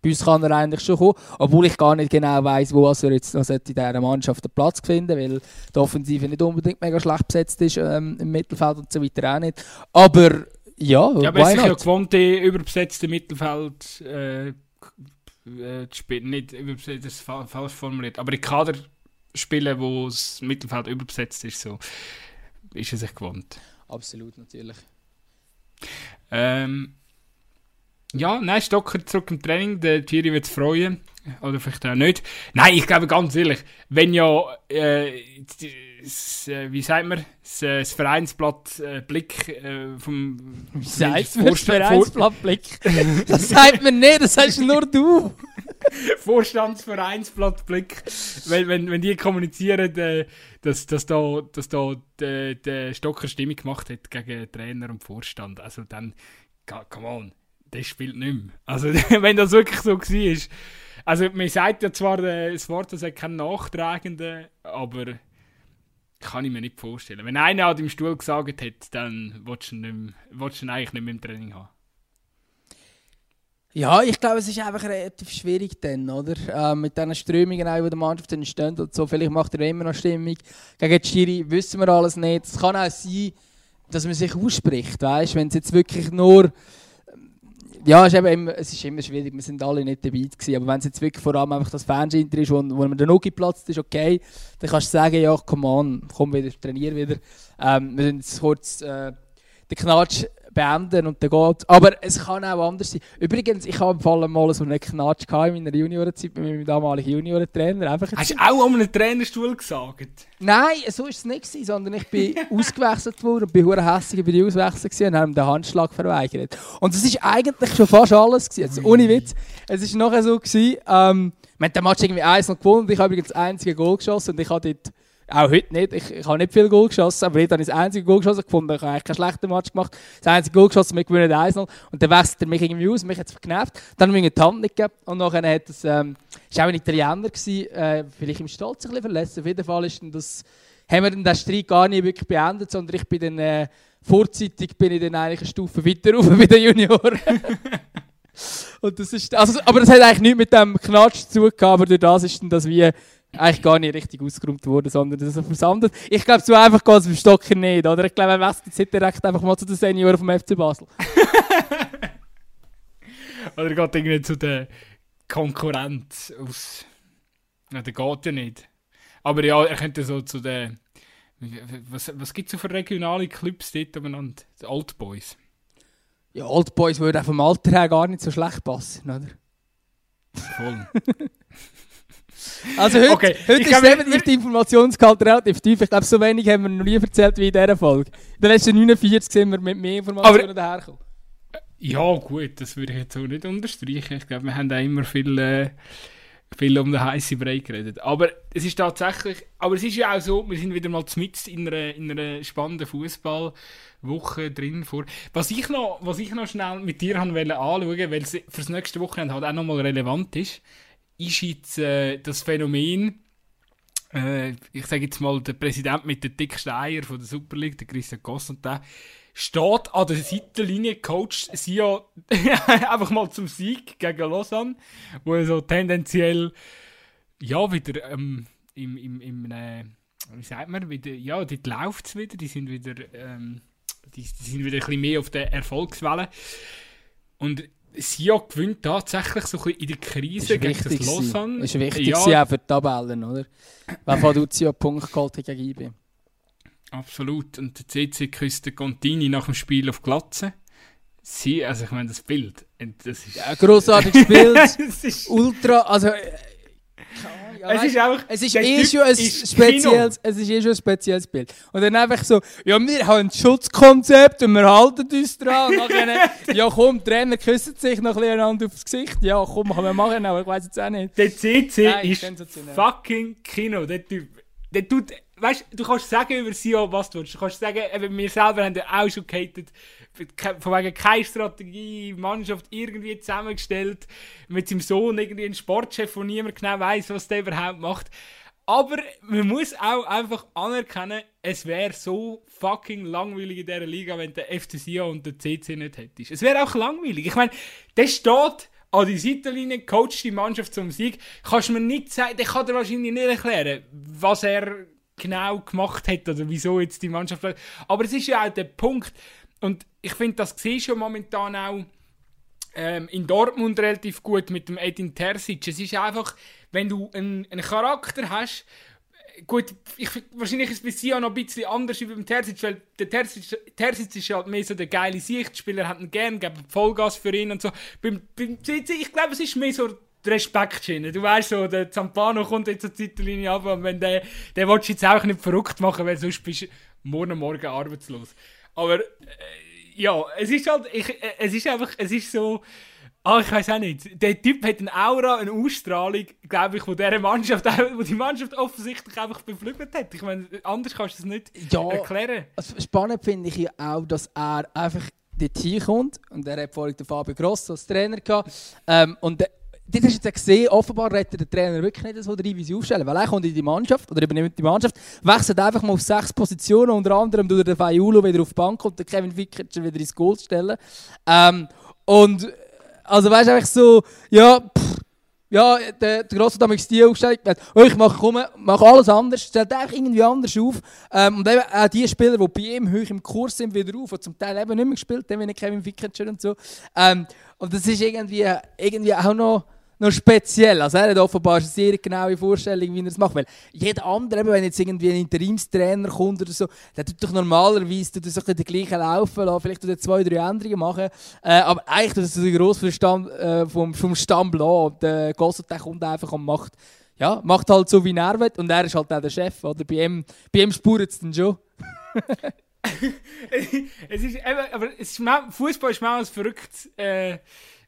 bei uns kann er eigentlich schon kommen. Obwohl ich gar nicht genau weiß, wo er jetzt noch in dieser Mannschaft einen Platz finden weil die Offensive nicht unbedingt mega schlecht besetzt ist ähm, im Mittelfeld und so weiter auch nicht. Aber ja, Ja, aber er why ist ja gewohnt, die überbesetzte Mittelfeld äh, äh, zu spielen. Nicht überbesetzt, das ist fa falsch formuliert, aber in Kader spielen, wo das Mittelfeld überbesetzt ist, so ist er sich gewohnt. Absolut, natürlich. Ähm, ja, nein, Stocker zurück im Training. Der Thierry wird es freuen. Oder vielleicht auch nicht. Nein, ich glaube ganz ehrlich, wenn ja, äh, das, äh, wie sagt man, das, äh, das Vereinsblatt äh, Blick äh, vom sagt man das Vor- Vereinsblattblick? Das sagt man nicht, das sagst nur du. Vorstandsvereinsblatt Blick, wenn, wenn, wenn die kommunizieren, äh, dass, dass da, dass da der, der Stocker Stimmung gemacht hat gegen Trainer und Vorstand, also dann, come on, das spielt nicht mehr. Also wenn das wirklich so war. Also man sagt ja zwar äh, das Wort, das hat keinen Nachtragenden, aber kann ich mir nicht vorstellen. Wenn einer an deinem Stuhl gesagt hat, dann willst du ihn, willst du ihn eigentlich nicht mehr im Training haben. Ja, ich glaube, es ist einfach relativ schwierig dann, oder? Ähm, mit diesen Strömungen, auch, die der Mannschaft entstehen und so. Vielleicht macht er immer noch Stimmung. Gegen die Schiri wissen wir alles nicht. Es kann auch sein, dass man sich ausspricht, weißt Wenn es jetzt wirklich nur... Ja, es ist, eben immer, es ist immer schwierig, wir sind alle nicht dabei gewesen, aber wenn es jetzt wirklich vor allem einfach das Fernsehinter ist, wo, wo man den Nuki platzt, ist okay, dann kannst du sagen, ja, come on, komm wieder, trainier wieder. Ähm, wir müssen jetzt kurz äh, den Knatsch beenden und dann geht Aber es kann auch anders sein. Übrigens, ich habe im Fall mal so einen Knatsch gehabt in meiner Juniorenzeit mit meinem damaligen Juniorentrainer. Einfach Hast du auch an einem Trainerstuhl gesagt? Nein, so war es nicht, gewesen, sondern ich bin ausgewechselt worden und bin hässig bei der Auswechslung und habe ihm den Handschlag verweigert. Und das ist eigentlich schon fast alles gewesen. Also, ohne Witz. Es ist nachher so gewesen, ähm, wir haben den Match irgendwie eins noch gewonnen und ich habe übrigens das einzige Goal geschossen und ich habe dort auch heute nicht. Ich, ich habe nicht viel Goal geschossen, aber heute habe ich das einzige Goal geschossen gefunden. Ich habe eigentlich keinen schlechten Match gemacht. Das einzige Goal geschossen, wir gewinnen 1-0. Und dann wechselt er mich irgendwie aus, mich hat es genervt. Dann habe ich ihm die Hand nicht gegeben. Und nachher hat es, ähm, ist auch ein Italiener gewesen, äh, vielleicht im Stolz ein bisschen verletzt. Auf jeden Fall ist dann das, haben wir dann den Streit gar nicht wirklich beendet, sondern ich bin dann, äh, vorzeitig bin ich dann eigentlich eine Stufe weiter rauf bei den Junioren. Und das ist, also, aber das hat eigentlich nichts mit dem Knatsch zu tun aber durch das ist dann das wie eigentlich gar nicht richtig ausgeräumt worden, sondern das ist versandet. Ich glaube, so einfach geht es beim Stocker nicht, oder? Ich glaube, er wechselt jetzt direkt einfach mal zu den Senioren vom FC Basel. Oder geht irgendwie zu der Konkurrenz aus. Ja, der geht ja nicht. Aber ja, er könnte so zu den. Was, was gibt es so für regionale Clubs dort umeinander? Die Old Boys. Ja, Old Boys würde auch vom Alter her gar nicht so schlecht passen, oder? Voll. Also heute, Okay, heute ist definitiv der Informationsgehalt relativ tief. Ich glaube, so wenig haben wir noch nie erzählt wie in dieser Folge. In den letzten 49 sind wir mit mehr Informationen dahergekommen. Ja, gut, das würde ich jetzt so nicht unterstreichen. Ich glaube, wir haben auch immer viel, äh, viel um den heißen Brei geredet. Aber es ist tatsächlich, aber es ist ja auch so, wir sind wieder mal mitten in einer, in einer spannenden Fußballwoche drin vor. Was ich noch, was ich noch schnell mit dir haben wollte anschauen, weil es für das nächste Wochenende halt auch nochmal relevant ist, ist jetzt äh, das Phänomen, äh, ich sage jetzt mal, der Präsident mit den dicksten Eier von der Super League, der Christian der, steht an der Seitenlinie, coacht sie ja einfach mal zum Sieg gegen Lausanne, wo er so tendenziell ja wieder ähm, im, im, im äh, wie sagt man, wieder, ja, dort läuft es wieder, die sind wieder, ähm, die, die sind wieder ein bisschen mehr auf der Erfolgswelle. Und Sia gewinnt tatsächlich so ein bisschen in der Krise gegen wichtig das. Lausanne. Ist wichtig ja, auch für die Tabellen, oder? Wenn von Duzio Punkt geholt gegen IB. Absolut. Und der CC küsst den Contini nach dem Spiel auf Glatze. Sie, also ich meine, das Bild, das ist... Ja, grossartig gespielt. Ultra, also... Ja, es weißt- ist einfach... Es ist eh Typ schon ein spezielles, es ist eh schon ein spezielles Bild. Und dann einfach so, ja, wir haben ein Schutzkonzept und wir halten uns dran. Und nachher, ja komm, Trainer küssen sich noch ein bisschen einander aufs Gesicht. Ja, komm, können wir machen, aber ich weiß jetzt auch nicht. Der CC Nein, ist fucking Kino. Der Typ, der tut, weißt, du kannst sagen über Sio, was du willst. Du kannst sagen, eben, wir selber haben den auch schon gehatet, von wegen keine Strategie, Mannschaft irgendwie zusammengestellt, mit seinem Sohn irgendwie ein Sportchef, wo niemand genau weiß, was der überhaupt macht. Aber man muss auch einfach anerkennen, es wäre so fucking langweilig in dieser Liga, wenn der FC und der CC nicht hättest. Es wäre auch langweilig. Ich meine, der steht an die Seitenlinie, coacht die Mannschaft zum Sieg. Kannst mir nicht sagen, der kann dir wahrscheinlich nicht erklären, was er genau gemacht hat oder wieso jetzt die Mannschaft. Aber es ist ja auch der Punkt. Und ich finde, das du ja momentan auch ähm, in Dortmund relativ gut mit dem Edin Terzic. Es ist einfach, wenn du einen, einen Charakter hast, gut, ich, wahrscheinlich ist es bei Sion noch ein bisschen anders wie beim Terzic, weil der Terzic, Terzic ist halt mehr so der geile Sichtspieler, hat ihn gern, gibt Vollgas für ihn und so. Beim, beim ich glaube, es ist mehr so die Respektschiene. Du weißt so, der Zampano kommt jetzt zur Zeitlinie ab und wenn der, der willst du jetzt auch nicht verrückt machen, weil sonst bist du morgen morgen arbeitslos. Aber äh, ja, es ist halt, ich, äh, es ist einfach, es ist so, ah, ich weiß auch nicht, der Typ hat eine Aura, eine Ausstrahlung, glaube ich, wo dieser Mannschaft, wo die Mannschaft offensichtlich einfach beflügelt hat. Ich meine, anders kannst du es nicht Ja. erklären. Also spannend finde ich ja auch, dass er einfach dorthin kommt. Und er hat vorhin den Fabio Grosso als Trainer gehabt. Ähm, und Dort hast jetzt gesehen, offenbar rettet der Trainer wirklich nicht so rein, wie sie aufstellen. Weil er kommt in die Mannschaft, oder übernimmt die Mannschaft, wechselt einfach mal auf sechs Positionen, unter anderem er den Faiulo wieder auf die Bank und den Kevin Wickert wieder ins Goal stellen. Ähm, und, also weißt du, einfach so, ja, pff, ja, der, der Grosse damals die aufgestellt, hat, oh, ich mache, komm, mach alles anders, stellt einfach irgendwie anders auf. Ähm, und eben auch die Spieler, die bei ihm hoch im Kurs sind, wieder auf, und zum Teil eben nicht mehr gespielt haben, wie Kevin Wickenscher und so. Ähm, und das ist irgendwie, irgendwie auch noch, noch speziell. Also er hat offenbar eine sehr genaue Vorstellung, wie er es macht. Weil jeder andere, wenn jetzt irgendwie ein Interimstrainer kommt oder so, der tut doch normalerweise tut so den gleichen laufen lassen, vielleicht tut er zwei, drei Änderungen machen. Äh, aber eigentlich tut er so den grossen Stamm, äh, vom, vom Stamm lassen. Und der Gossett, der kommt einfach und macht, ja, macht halt so, wie er will. Und er ist halt auch der Chef. Oder? Bei ihm, bei ihm spürt es dann schon. es ist eben, aber Fußball ist mal ein verrücktes, äh,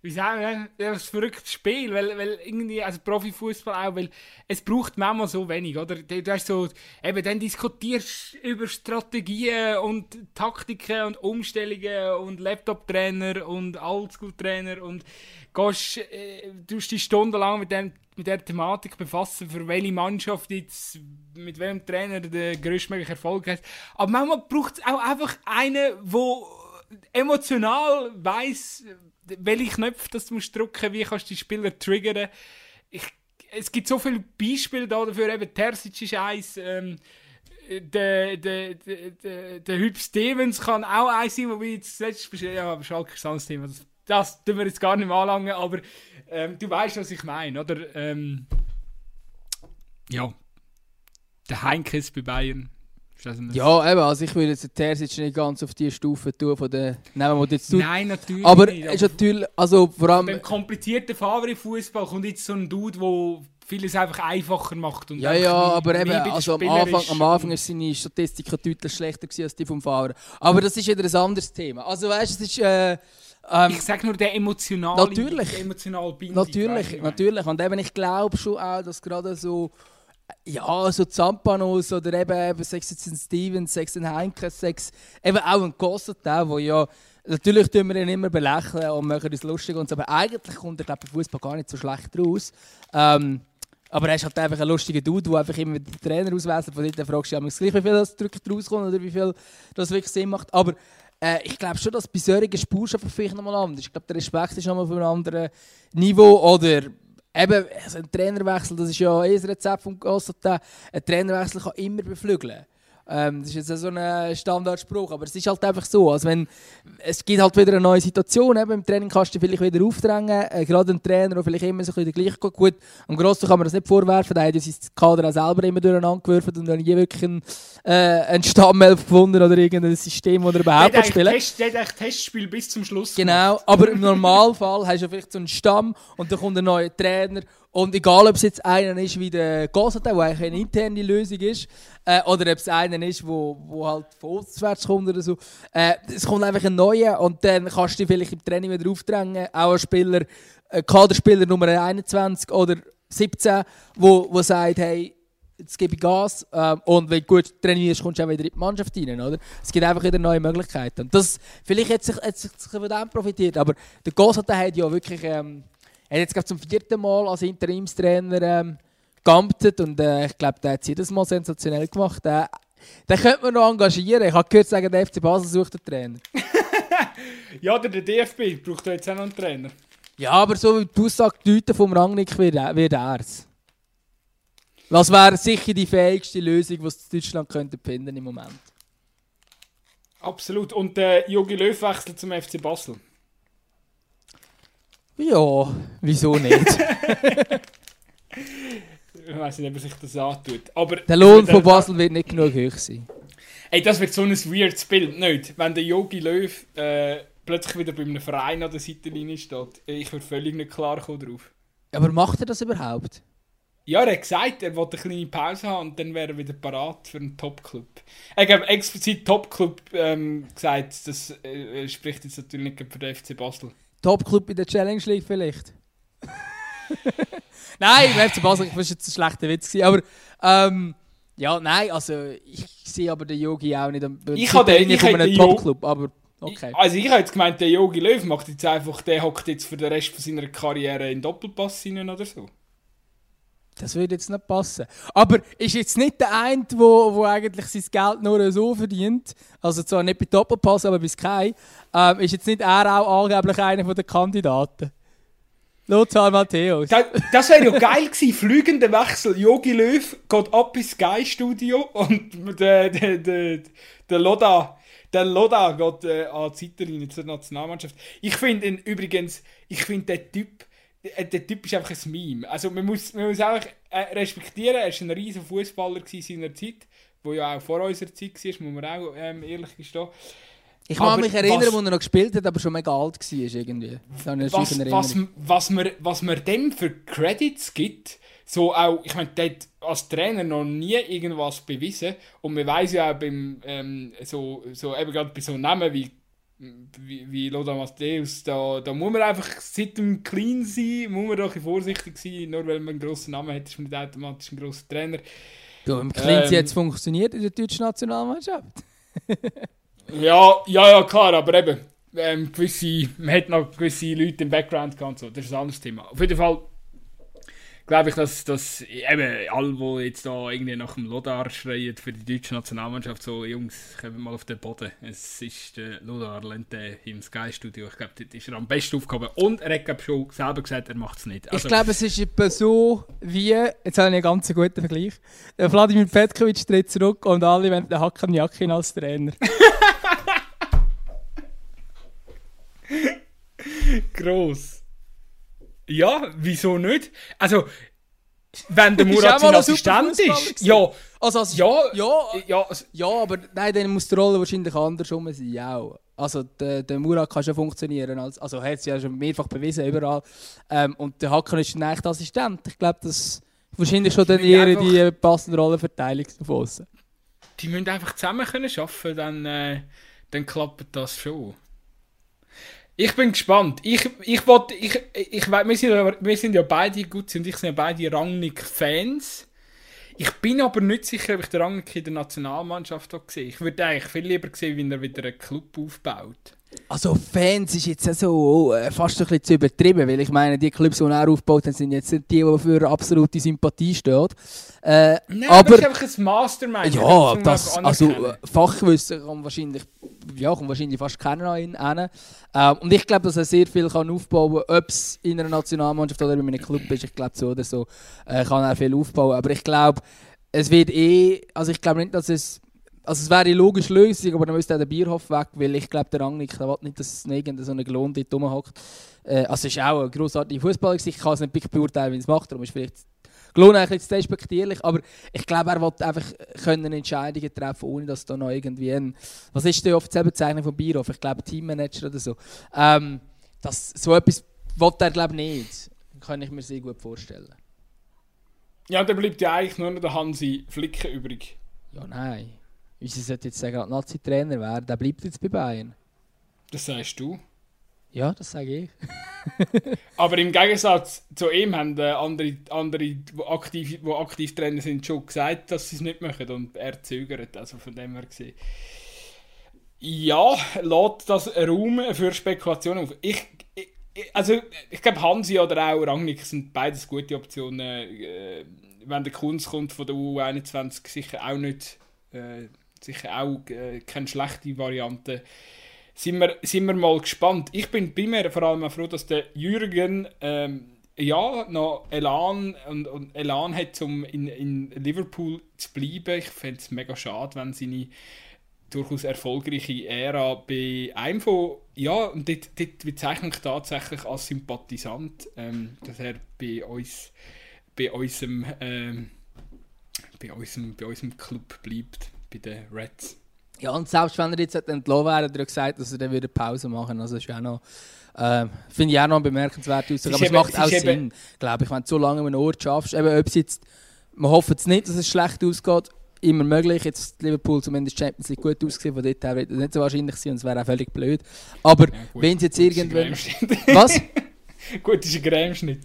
wie sagen wir, ein verrücktes Spiel, weil, weil irgendwie, also Profifußball auch, weil es braucht manchmal so wenig, oder? Du, du hast so, eben dann diskutierst über Strategien und Taktiken und Umstellungen und Laptop-Trainer und Oldschool-Trainer und gehst, äh, du dich stundenlang mit dem mit der Thematik befassen, für welche Mannschaft jetzt mit welchem Trainer der größtmögliche Erfolg hat. Aber manchmal braucht es auch einfach einen, wo emotional weiß, welche Knöpfe das du drücken, wie kannst du die Spieler triggern. Ich, es gibt so viele Beispiele da dafür, eben Terzic ist eins, ähm, der, der, der, der, Hüb Stevens kann auch eins sein, wo wir jetzt letztes ja, aber Schalke ist ein Thema. Das, das tun wir jetzt gar nicht mehr anlangen, aber ähm, du weißt, was ich meine, oder? Ähm, ja. Der Heinkes bei Bayern. Ja, eben, also ich würde jetzt Terzic nicht ganz auf die Stufe tun, von den Namen, die du jetzt tut. Nein, natürlich Aber nicht. ist natürlich, also vor allem... beim komplizierten Favre-Fußball kommt jetzt so ein Dude, der vieles einfach einfacher macht. Und Ja, ja, aber eben, also am Anfang, am Anfang ist seine Statistik deutlich schlechter gewesen als die vom Fahrer. Aber das ist wieder ein anderes Thema. Also weißt du, es ist... Äh, ähm, Ich sag nur der emotionale... Natürlich. der emotionale Bindung, natürlich, natürlich. Und eben, ich glaube schon auch, dass gerade so... Ja, so Zampanos oder eben, eben sechs jetzt ein Stevens, sechs ein Heinkes, sechs... Eben auch ein Gossett, der ja... Natürlich tun wir ihn immer belächeln und machen uns lustig und so, aber eigentlich kommt er, glaube ich, Fußball gar nicht so schlecht raus. Ähm, aber er ist halt einfach ein lustiger Dude, der einfach immer den Trainer auswählt. Von dort fragst du ja gleich, wie viel das drückt rauskommt oder wie viel das wirklich Sinn macht. Aber äh, ich glaube schon, dass bei solchen Spuren vielleicht nochmal anders ist. Ich glaube, der Respekt ist nochmal auf einem anderen Niveau. Oder eben, also ein Trainerwechsel, das ist ja eh das Rezept vom Gossett. Ein Trainerwechsel kann immer beflügeln. Ähm, das ist jetzt so ein Standardspruch, aber es ist halt einfach so, also wenn, es gibt halt wieder eine neue Situation, eben, im Training kannst du vielleicht wieder aufdrängen, äh, gerade ein Trainer, der vielleicht immer so ein bisschen gleich geht, gut, am Grossen kann man das nicht vorwerfen, der hat ja sein Kader auch selber immer durcheinander gewürfelt und dann nie wirklich einen, äh, einen Stammelf gefunden oder irgendein System, das er überhaupt Der hat spielen. Test- der hat eigentlich Testspiel bis zum Schluss Genau, aber im Normalfall hast du vielleicht so einen Stamm und dann kommt ein neuer Trainer und egal ob es jetzt einer ist wie der Gossata, der eigentlich eine interne Lösung ist, äh, oder ob es einer ist, wo, wo halt von auswärts kommt oder so, äh, es kommt einfach ein neuer und dann kannst du dich vielleicht im Training wieder aufdrängen, auch ein Spieler, ein Kaderspieler Nummer 21 oder 17, wo, wo sagt, hey, jetzt gebe ich Gas ähm, und wenn du gut trainierst, kommst du auch wieder in die Mannschaft rein, oder? Es gibt einfach wieder neue Möglichkeiten. Und das, vielleicht hat sich, hat sich von dem profitiert, aber der Gossata hat ja wirklich, ähm, er hat jetzt glaub, zum vierten Mal als Interimstrainer ähm, geamtet und äh, ich glaube, der hat es jedes Mal sensationell gemacht. Den, den könnte man noch engagieren. Ich habe gehört, sagen, der FC Basel sucht einen Trainer. Ja, der, DFB braucht jetzt auch noch einen Trainer. Ja, aber so wie die Aussage deuten vom Rangnick wird, er- wird er es. Das wäre sicher die fähigste Lösung, die es Deutschland könnte finden im Moment. Absolut. Und der Jogi Löw wechselt zum FC Basel. Ja, wieso nicht? Ich weiß nicht, ob er sich das antut. Aber Der Lohn von Basel wird nicht genug hoch sein. Ey, das wird so ein weirdes Bild, nicht? Wenn der Jogi Löw äh, plötzlich wieder bei einem Verein an der Seitenlinie steht. Ich würde völlig nicht klar kommen drauf. Aber macht er das überhaupt? Ja, er hat gesagt, er wollte eine kleine Pause haben und dann wäre er wieder parat für einen Top-Club. Ich habe explizit Top-Club ähm, gesagt, das äh, spricht jetzt natürlich nicht für den FC Basel. Top-Club in der Challenge League vielleicht? nein, im FC Basel, das war jetzt ein schlechter Witz. Gewesen, aber ähm, ja, nein, also ich sehe aber den Yogi auch nicht am Ich habe den- ich einem den Top-Club, aber okay. Also ich habe jetzt gemeint, der Jogi Löw macht jetzt einfach, der hockt jetzt für den Rest von seiner Karriere in Doppelpass hinein oder so. Das würde jetzt nicht passen. Aber ist jetzt nicht der eine, wo, wo eigentlich sein Geld nur so verdient, also zwar nicht bei Doppelpass, aber bei Sky, ähm, ist jetzt nicht er auch angeblich einer der Kandidaten? Lothar Matthäus. Das, das wäre ja geil gewesen, fliegender Wechsel. Jogi Löw geht ab ins Sky-Studio und der, der, der, der Loda, der Loda geht äh, an die Seitenlinie zur Nationalmannschaft. Ich finde ihn übrigens, ich finde der Typ, der Typ ist einfach ein Meme. Also man muss, man muss einfach äh, respektieren, er war ein riesen Fußballer in seiner Zeit, wo ja auch vor unserer Zeit war, muss man auch ähm, ehrlich gestehen. Ich kann mich erinnern, was- wo er noch gespielt hat, aber schon mega alt war irgendwie. Was, was, was, man, was man dem für Credits gibt, so auch, ich meine, der hat als Trainer noch nie irgendwas bewiesen und man weiß ja auch beim, ähm, so, so eben gerade bei so Namen wie, wie, wie Lothar Matthäus, da, da muss man einfach seit dem Clean sein, muss man doch ein bisschen vorsichtig sein, nur weil man einen grossen Namen hat, ist man nicht automatisch ein grosser Trainer. Ja, im Clinton Ähm, hat es funktioniert in der deutschen Nationalmannschaft. Ja, ja, ja, klar, aber eben, ähm, gewisse, man hat noch gewisse Leute im Background gehabt so, das ist ein anderes Thema. Auf jeden Fall glaube ich, dass, dass eben alle, die jetzt da irgendwie nach dem Lodar schreien für die deutsche Nationalmannschaft, so, Jungs, kommen mal auf den Boden. Es ist der Lodar Lente im Sky-Studio, ich glaube, dort ist er am besten aufgehoben. Und er hat glaub, schon selber gesagt, er macht es nicht. Also, ich glaube, es ist etwa so wie, jetzt habe ich einen ganz guten Vergleich, der Vladimir Petkovic tritt zurück und alle wollen den Hakan Jakin als Trainer. gross. Ja, wieso nicht? Also, wenn der Murat sein Assistent ist, ja, Also, als, ja, ja, ja, also, ja, aber nein, dann muss die Rolle wahrscheinlich andersrum sein, auch. Also der, der Murat kann schon funktionieren, als, also hat es ja schon mehrfach bewiesen, überall. Ähm, und der Hakan ist ein echter Assistent. Ich glaube, das ist wahrscheinlich schon dann eher die passende Rollenverteilung von außen. die müssen einfach zusammen können arbeiten, dann, äh, dann klappt das schon. Ich bin gespannt. Ich, ich wollte, ich, ich, wir, sind, ja- wir sind ja beide, Gutzi und ich sind ja beide Rangnick-Fans. Ich bin aber nicht sicher, ob ich den Rangnick in der Nationalmannschaft auch sehe. Ich würde eigentlich viel lieber sehen, wie er wieder einen Club aufbaut. Also Fans ist jetzt so äh, fast ein bisschen zu übertrieben, weil ich meine, die Clubs, die er aufgebaut hat, sind jetzt nicht die, die für absolute Sympathie stehen. Äh, Nein, aber er ist einfach ein Mastermind. ja, das, also äh, Fachwissen kann wahrscheinlich, ja, kann wahrscheinlich fast keiner an ihn. Ähm, und ich glaube, dass er sehr viel kann aufbauen kann, ob es in einer Nationalmannschaft oder in einem Club ist. Ich glaube, so oder so äh, kann er viel aufbauen. Aber ich glaube, es wird eh, also ich glaube nicht, dass es also es wäre eine logische Lösung, aber dann müsste auch der Bierhof weg, weil ich glaube, der Rangnick, der will nicht, dass irgendein so ein Gelon dort rumhockt. Äh, also es ist auch ein grossartiger Fußballer, ich kann es nicht beurteilen, wie es macht, darum ist vielleicht Gelon eigentlich zu despektierlich, aber ich glaube, er will einfach können Entscheidungen treffen, ohne dass da noch irgendwie ein, was ist die offizielle Bezeichnung von Bierhof? Ich glaube Teammanager oder so. Ähm, das, so etwas will er glaube ich nicht. Kann ich mir sehr gut vorstellen. Ja, dann bleibt ja eigentlich nur noch der Hansi Flicken übrig. Ja, nein. Unser sollte jetzt sagen, Nazi-Trainer wäre, der bleibt jetzt bei Bayern. Das sagst du. Ja, das sage ich. Aber im Gegensatz zu ihm haben andere, andere die aktiv, die aktiv Trainer sind, schon gesagt, dass sie es nicht machen und er zögert. Also von dem her gesehen. Ja, lädt das Raum für Spekulationen auf. Ich, ich also ich glaube Hansi oder auch Rangnick sind beides gute Optionen. Äh, wenn der Kunst kommt von der U21 sicher auch nicht, äh, sicher auch äh, keine schlechte Variante. Sind wir, sind wir mal gespannt. Ich bin primär vor allem froh, dass der Jürgen ähm, ja, noch Elan und, und Elan hat, um in, in Liverpool zu bleiben. Ich fände es mega schade, wenn seine durchaus erfolgreiche Ära bei einem von, ja, und dort, dort bezeichne ich tatsächlich als Sympathisant, ähm, dass er bei uns, bei unserem, ähm, bei unserem, bei unserem Club bleibt, bei den Reds. Ja, und selbst wenn er jetzt entlassen wäre, hat er gesagt, dass er dann wieder Pause machen Also ist ja noch, äh, finde ich auch noch ein bemerkenswerter Aussage. Aber es macht auch Sinn, glaube ich, wenn du so lange einen Ort schaffst. Eben, ob es jetzt, man hofft jetzt nicht, dass es schlecht ausgeht, immer möglich. Jetzt Liverpool zumindest Champions League gut ausgesehen, von dort her wird das nicht so wahrscheinlich sein und es wäre auch völlig blöd. Aber ja, wenn es jetzt irgendwann... Was? gut, ist ein Cremeschnitt.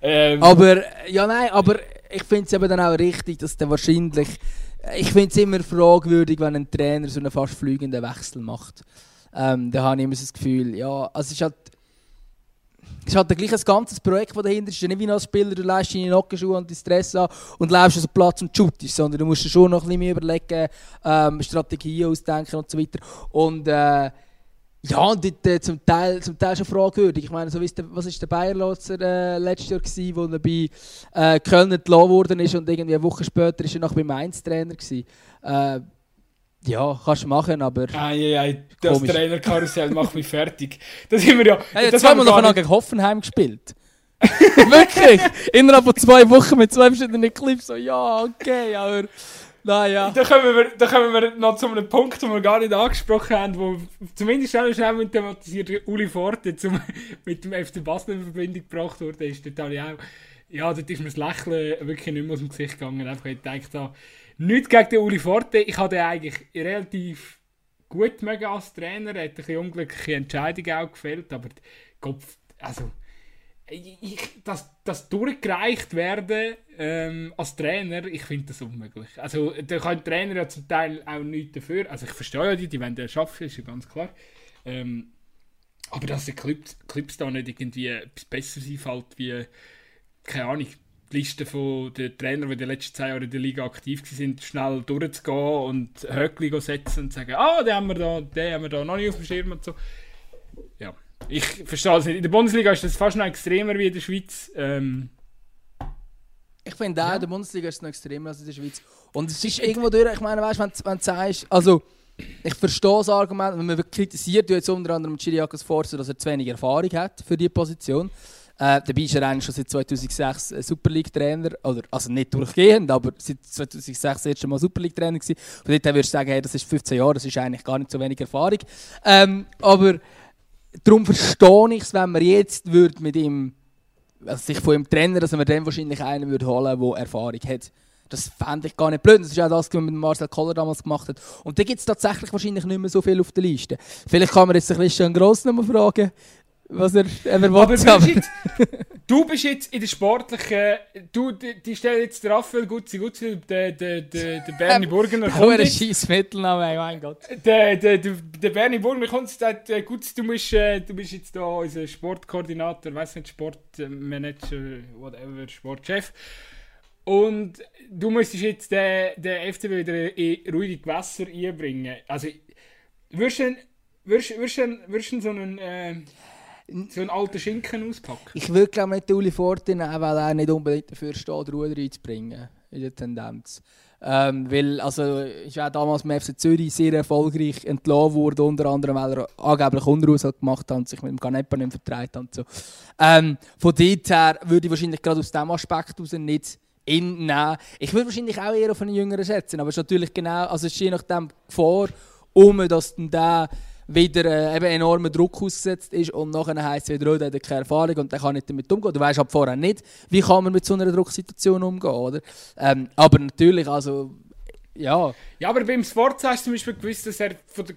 Ähm. Aber, ja nein, aber ich finde es eben dann auch richtig, dass der wahrscheinlich... Ich finde es immer fragwürdig, wenn ein Trainer so einen fast fliegenden Wechsel macht. Ähm, da habe ich immer so das Gefühl, ja, also es ist halt es ist halt gleich ein ganzes Projekt, das dahinter ist. Nicht wie als Spieler, du leist deine Nockenschuhe und die Stress an und läufst auf den Platz und shootest, sondern du musst dir schon noch ein bisschen mehr überlegen, ähm, Strategien ausdenken und so weiter. Und äh, ja, und dort, äh, zum, Teil, zum Teil schon fragwürdig. Ich meine, so der, was war der Bayerlotzer äh, letztes Jahr, gewesen, wo er bei äh, Köln entlassen worden ist und irgendwie eine Woche später ist er noch bei Mainz Trainer gewesen. Äh, ja, kannst du machen, aber. Ei, ei, ei, das. Trainerkarussell macht mich fertig. Das sind wir ja. Hey, das haben wir noch gegen Hoffenheim gespielt. Wirklich? Innerhalb von zwei Wochen mit zwei verschiedenen Clips. So, ja, okay, aber. Naja. Da kommen, wir, da kommen wir noch zu einem Punkt, den wir gar nicht angesprochen haben, wo zumindest schnell, schnell thematisiert Uli Forte zum, mit dem FC Basel in Verbindung gebracht wurde. Ist dort auch, ja, dort ist mir das Lächeln wirklich nicht mehr aus dem Gesicht gegangen. Einfach, ich da, Nichts gegen den Uli Forte. Ich den eigentlich relativ gut mögen als Trainer. Er hat ein bisschen unglückliche Entscheidungen auch gefällt, aber Kopf, also ich, das, das durchgereicht werden ähm, als Trainer, ich finde das unmöglich. Also da kann Trainer ja zum Teil auch nichts dafür. Also ich verstehe ja die, die wollen das schaffen, ist ja ganz klar. Ähm, aber dass die Clips, Clips da nicht irgendwie etwas besser sein fällt wie, keine Ahnung, die Liste der Trainer, die in den letzten zwei Jahren in der Liga aktiv sind, schnell durchzugehen und Höckli setzen und sagen, ah, den haben wir da, den haben wir da noch nicht auf dem Schirm und so. Ja, ich verstehe das nicht. In der Bundesliga ist das fast noch extremer wie in der Schweiz. Ähm, ich finde auch, ja. in der Bundesliga ist es noch extremer als in der Schweiz. Und es ist irgendwo durch, ich meine, weißt, wenn, wenn du sagst, also ich verstehe das Argument, wenn man kritisiert, du jetzt unter anderem Chiriakos Forza, dass er zu wenig Erfahrung hat für diese Position. Äh, dabei ist er eigentlich schon seit 2006 Super League-Trainer, also nicht durchgehend, aber seit 2006 das erste Mal Super League-Trainer gewesen. Von dort würdest du sagen, hey, das ist 15 Jahre, das ist eigentlich gar nicht so wenig Erfahrung. Ähm, aber darum verstehe ich es, wenn man jetzt würde mit ihm, also sich von ihm trennen, dass man dann wahrscheinlich einen würde holen, der Erfahrung hat. Das fände ich gar nicht blöd. Das ist auch das, was man mit Marcel Koller damals gemacht hat. Und da gibt es tatsächlich wahrscheinlich nicht mehr so viel auf der Liste. Vielleicht kann man jetzt bisschen Gross noch mal fragen, was er, er. Aber jetzt, du bist jetzt in der sportlichen. Du, die, die stellen jetzt Raphael Gutzi Gutzi, der, der, der, der Bernie Burgener. kommt ein scheiß Mittelname, mein Gott. Der, der, der, der Bernie Burgener kommt und sagt: Gutzi, du, musst, äh, du bist jetzt da unser Sportkoordinator, weiß nicht, Sportmanager, whatever, Sportchef. Und du müsstest jetzt den, den FCB wieder in ruhige Gewässer einbringen. Also, würdest du, würdest, würdest, würdest du so einen. Äh, so einen alten Schinken auspacken? Ich würde glaube nicht Uli Fortin nehmen, weil er nicht unbedingt dafür steht, Ruder reinzubringen in der Tendenz. Ähm, weil, also, ist auch damals beim FC Zürich sehr erfolgreich entlassen wurde, unter anderem, weil er angeblich Unruhe gemacht hat und sich mit dem Canepa nicht vertreibt und so. Ähm, von dort her würde ich wahrscheinlich gerade aus diesem Aspekt heraus nicht ihn nehmen. Ich würde wahrscheinlich auch eher auf einen Jüngeren schätzen, aber es ist natürlich genau, also es ist je nachdem Gefahr, um dass dann der wieder äh, eben enormen Druck ausgesetzt ist und nachher heisst es wieder, oh, der hat keine Erfahrung und der kann nicht damit umgehen. Du weißt ab vorher nicht, wie kann man mit so einer Drucksituation umgehen, oder? Ähm, aber natürlich, also, ja. Ja, aber beim Sport hast du zum Beispiel gewusst, dass er von der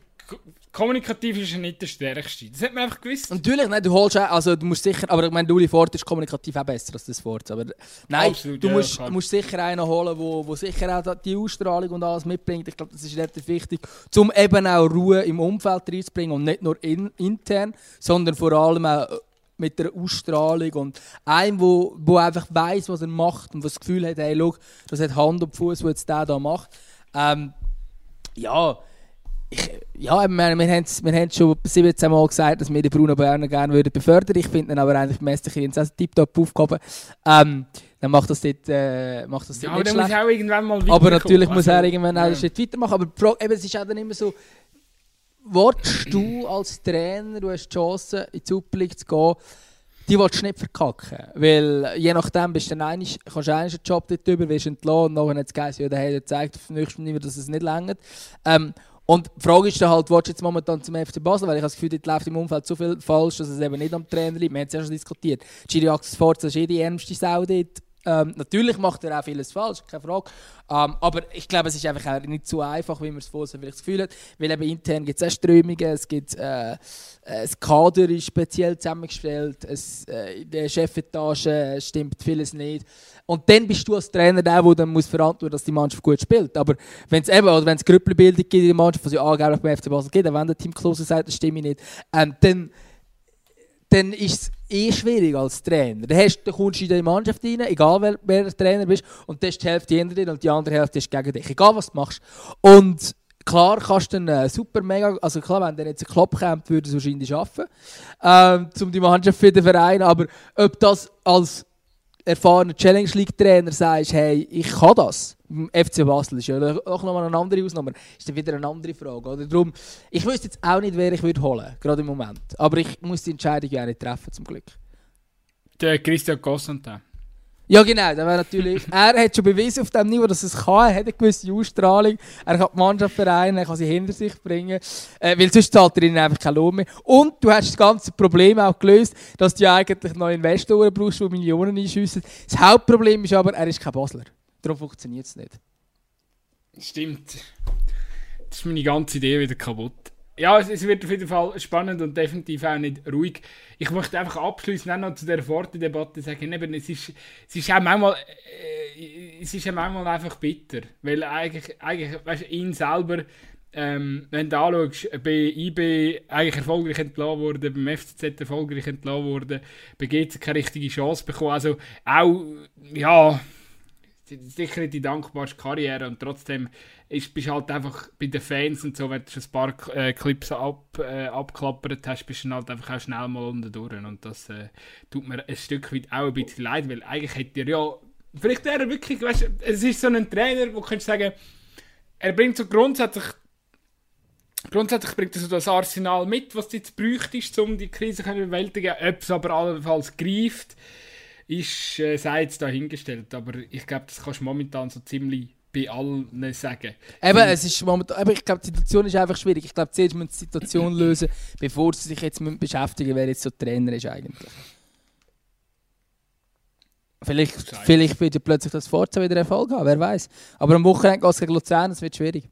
kommunikativ ist er nicht der Stärkste. Das hat man einfach gewusst. Natürlich, nein, du holst auch, also du musst sicher, aber ich meine, Uli Ford ist kommunikativ auch besser als das Ford. Aber nein, Absolut, du, ja, musst, du musst sicher einen holen, wo, wo sicher auch die Ausstrahlung und alles mitbringt. Ich glaube, das ist relativ wichtig, um eben auch Ruhe im Umfeld reinzubringen und nicht nur in, intern, sondern vor allem auch äh, mit der Ausstrahlung und einem, wo, wo einfach weiß, was er macht und das Gefühl hat, hey, schau, das hat Hand und Fuß, was jetzt der da macht. Ähm, ja, ich, ja, wir, wir, wir haben schon 17 Mal gesagt, dass wir den Bruno Berner gerne würden befördern Ich finde ihn aber eigentlich mäßig jetzt auch tiptop aufgehoben. Ähm, dann macht das dort, äh, macht das ja, aber dann muss auch irgendwann mal Aber natürlich muss er also, irgendwann ja. Schritt weitermachen. Aber eben, es ist auch dann immer so, willst du als Trainer, du hast die Chance, in die Super League zu gehen, die willst du nicht verkacken. Weil je nachdem bist du dann einig, kannst du einen Job dort über, wirst entlassen und nachher hat es geheißen, ja, der hat gezeigt auf dem nächsten Niveau, dass es nicht längert. Ähm, und die Frage ist dann halt, willst jetzt momentan zum FC Basel? Weil ich habe das Gefühl, dort läuft im Umfeld so viel falsch, dass es eben nicht am Trainer liegt. Wir haben es ja schon diskutiert. Giri Axel Forza ist eh die ärmste Sau dort. Ähm, natürlich macht er auch vieles falsch, keine Frage. Ähm, aber ich glaube, es ist einfach auch nicht so einfach, wie man es vorher vielleicht das Gefühl hat. Weil eben intern gibt es auch Strömungen, es gibt äh, das Kader ist speziell zusammengestellt, es, äh, in der Chefetage stimmt vieles nicht. Und dann bist du als Trainer der, der dann muss verantworten dass die Mannschaft gut spielt. Aber wenn es eben, oder wenn es Grüppelbildung gibt in der Mannschaft, was ja angeblich beim FC Basel gibt, wenn der Team Klose sagt, das stimmt nicht, ähm, dann, dann ist es eh schwierig als Trainer. Dann, hast, dann kommst du in die Mannschaft rein, egal wer, wer der Trainer bist, und dann ist die Hälfte hinter dir und die andere Hälfte ist gegen dich. Egal was du machst. Und klar kannst du dann äh, super mega, also klar, wenn der jetzt ein Klopp kommt, würde es wahrscheinlich schaffen, ähm, um die Mannschaft für den Verein, aber ob das als erfahrener Challenge League Trainer sagst, hey, ich kann das. Im FC Basel ist ja auch nochmal eine andere Ausnahme. Ist dann wieder eine andere Frage. Oder? Darum, ich wüsste jetzt auch nicht, wer ich würde holen gerade im Moment. Aber ich muss die Entscheidung ja nicht treffen, zum Glück. Der Christian Constantin. Ja, genau. Der natürlich, er hat schon bewiesen auf dem Niveau, dass es kann. Er hat eine gewisse Ausstrahlung. Er kann die Mannschaft vereinen, er kann sie hinter sich bringen. Äh, weil sonst zahlt er ihnen einfach keinen Lohn mehr. Und du hast das ganze Problem auch gelöst, dass du eigentlich noch Investoren brauchst, die Millionen einschiessen. Das Hauptproblem ist aber, er ist kein Basler. Darum funktioniert es nicht. Stimmt. Das ist meine ganze Idee wieder kaputt ja, es, es, wird auf jeden Fall spannend und definitiv auch nicht ruhig. Ich möchte einfach abschließend noch zu der Forte-Debatte sagen, eben, es, ist, es ist auch manchmal, äh, es ist auch manchmal einfach bitter, weil eigentlich, eigentlich weißt, ihn selber, ähm, wenn du anschaust, bei IB eigentlich erfolgreich entlassen wurde, beim FCZ erfolgreich entlassen wurde, bei GC keine richtige Chance bekommen, also auch, ja, sicher die dankbarste Karriere und trotzdem ist, bist halt einfach bei den Fans und so, wenn du ein paar äh, Clips ab, äh, abklappert hast, bist du halt einfach auch schnell mal unten durch und das äh, tut mir ein Stück weit auch ein bisschen leid, weil eigentlich hätte er ja, vielleicht wäre er wirklich, weißt, es ist so ein Trainer, wo du sagen, er bringt so grundsätzlich Grundsätzlich bringt er so das Arsenal mit, was du jetzt bräuchtest, um die Krise zu bewältigen. Ob es aber allenfalls greift, ist, äh, sei jetzt dahingestellt. Aber ich glaube, das kannst du momentan so ziemlich bei allen sagen. Eben, es ist momentan, aber ich glaube, die Situation ist einfach schwierig. Ich glaube, zuerst müssen die Situation lösen, bevor sie sich jetzt mit beschäftigen, wer jetzt so Trainer ist eigentlich. Vielleicht, vielleicht wird ja plötzlich das Forza wieder Erfolg haben, wer weiß. Aber am Wochenende geht es gegen Luzern, das wird schwierig.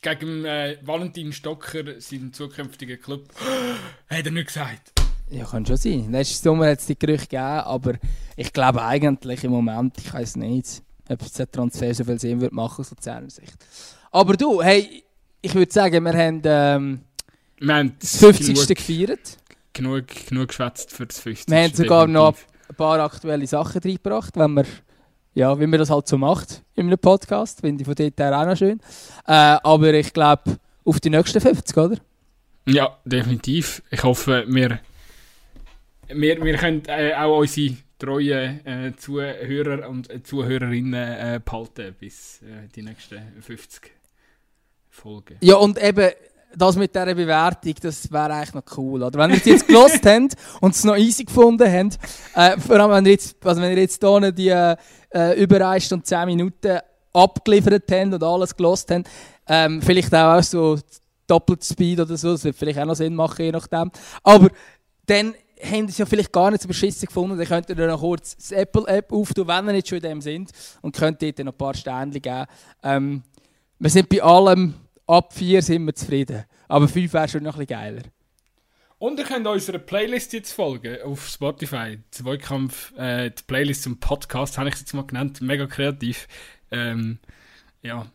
Gegen äh, Valentin Stocker, seinen zukünftigen Club, hat er nicht gesagt. Ja, kann schon sein. Letzten Sommer hat es die Gerüchte gegeben, aber ich glaube eigentlich im Moment, ich weiß nicht, ob es der Transfer so viel Sinn wird machen aus sozialer Sicht. Aber du, hey, ich würde sagen, wir haben, ähm, wir haben das 50. Genug, gefeiert. Genug, genug geschwätzt für das 50. Wir haben sogar noch ein paar aktuelle Sachen reingebracht, wenn wir, ja, wie man das halt so macht in einem Podcast. Finde ich von dort her auch noch schön. Äh, aber ich glaube, auf die nächsten 50, oder? Ja, definitiv. Ich hoffe, wir wir, wir können äh, auch unsere treue äh, Zuhörer und äh, Zuhörerinnen behalten bis äh, die nächsten 50 Folgen. Ja, und eben das mit dieser Bewertung, das wäre eigentlich noch cool. Oder wenn ihr es jetzt gelost habt und es noch easy gefunden habt, äh, vor allem wenn ihr jetzt, also wenn ihr jetzt hier die äh, über 1 Stunde 10 Minuten abgeliefert habt und alles gelost habt, ähm, vielleicht auch so doppelt Speed oder so, das wird vielleicht auch noch Sinn machen, je nachdem. Aber dann haben es ja vielleicht gar nicht so beschissen gefunden, dann könnt ihr dann noch kurz die Apple-App auftun, wenn ihr nicht schon in dem sind, und könnt dort noch ein paar Sterne geben. Ähm, wir sind bei allem, ab 4 sind wir zufrieden. Aber 5 wäre schon noch ein bisschen geiler. Und ihr könnt unserer Playlist jetzt folgen auf Spotify. Zweikampf, äh, die Playlist zum Podcast habe ich jetzt mal genannt. Mega kreativ. Ähm, ja.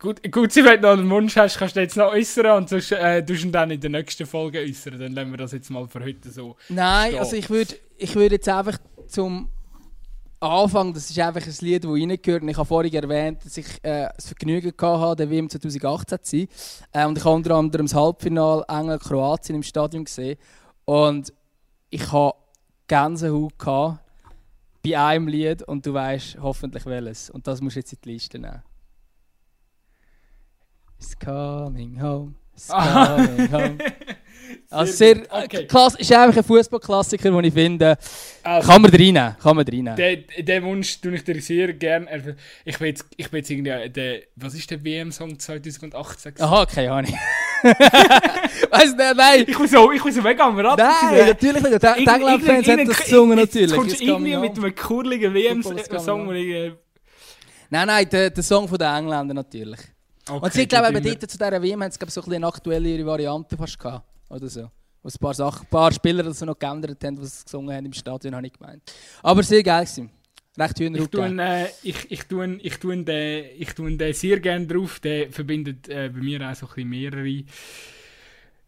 Gut, gut, wenn du noch einen Wunsch hast, kannst du jetzt noch äußern und sonst äh, du ihn dann in der nächsten Folge äußern. Dann lassen wir das jetzt mal für heute so. Nein, stehen. also ich würde ich würd jetzt einfach zum Anfang, das ist einfach ein Lied, das reingehört. Und ich habe vorhin erwähnt, dass ich äh, das Vergnügen hatte, der WM 2018 zu sein. Äh, und ich habe unter anderem das Halbfinale England-Kroatien im Stadion gesehen. Und ich habe Gänsehaut gehabt bei einem Lied und du weißt hoffentlich welches. Und das musst du jetzt in die Liste nehmen. It's coming home. It's coming home. Also sehr, gut. Okay. Ist einfach ein Fußballklassiker, den ich finde, Also, kann man reinnehmen. Kann man reinnehmen. den, den Wunsch tue ich dir sehr gerne. Ich bin jetzt, ich bin jetzt irgendwie, äh, der, was ist der WM-Song 2018? gewesen? Aha, keine Ahnung. weißt du, nein. Ich bin so, ich bin so mega am Rad. Nein, natürlich nicht. Die England-Fans haben das gesungen, natürlich. Kommst du irgendwie mit einem kurligen WM-Song, äh, Nein, nein, der, der Song von den Engländern natürlich. Okay, Und sie, glaube ich, dort zu dieser WM haben sie glaub, so ein bisschen eine aktuellere Variante fast gehabt. Oder so. Es ein paar, Sachen, ein paar Spieler das noch geändert haben, die sie gesungen haben im Stadion, habe ich gemeint. Aber sehr geil gewesen. Recht Ich tue, gegeben. äh, ich, ich, tue, ich, tue den, ich tue den sehr gerne drauf. Der verbindet äh, bei mir auch so ein bisschen mehrere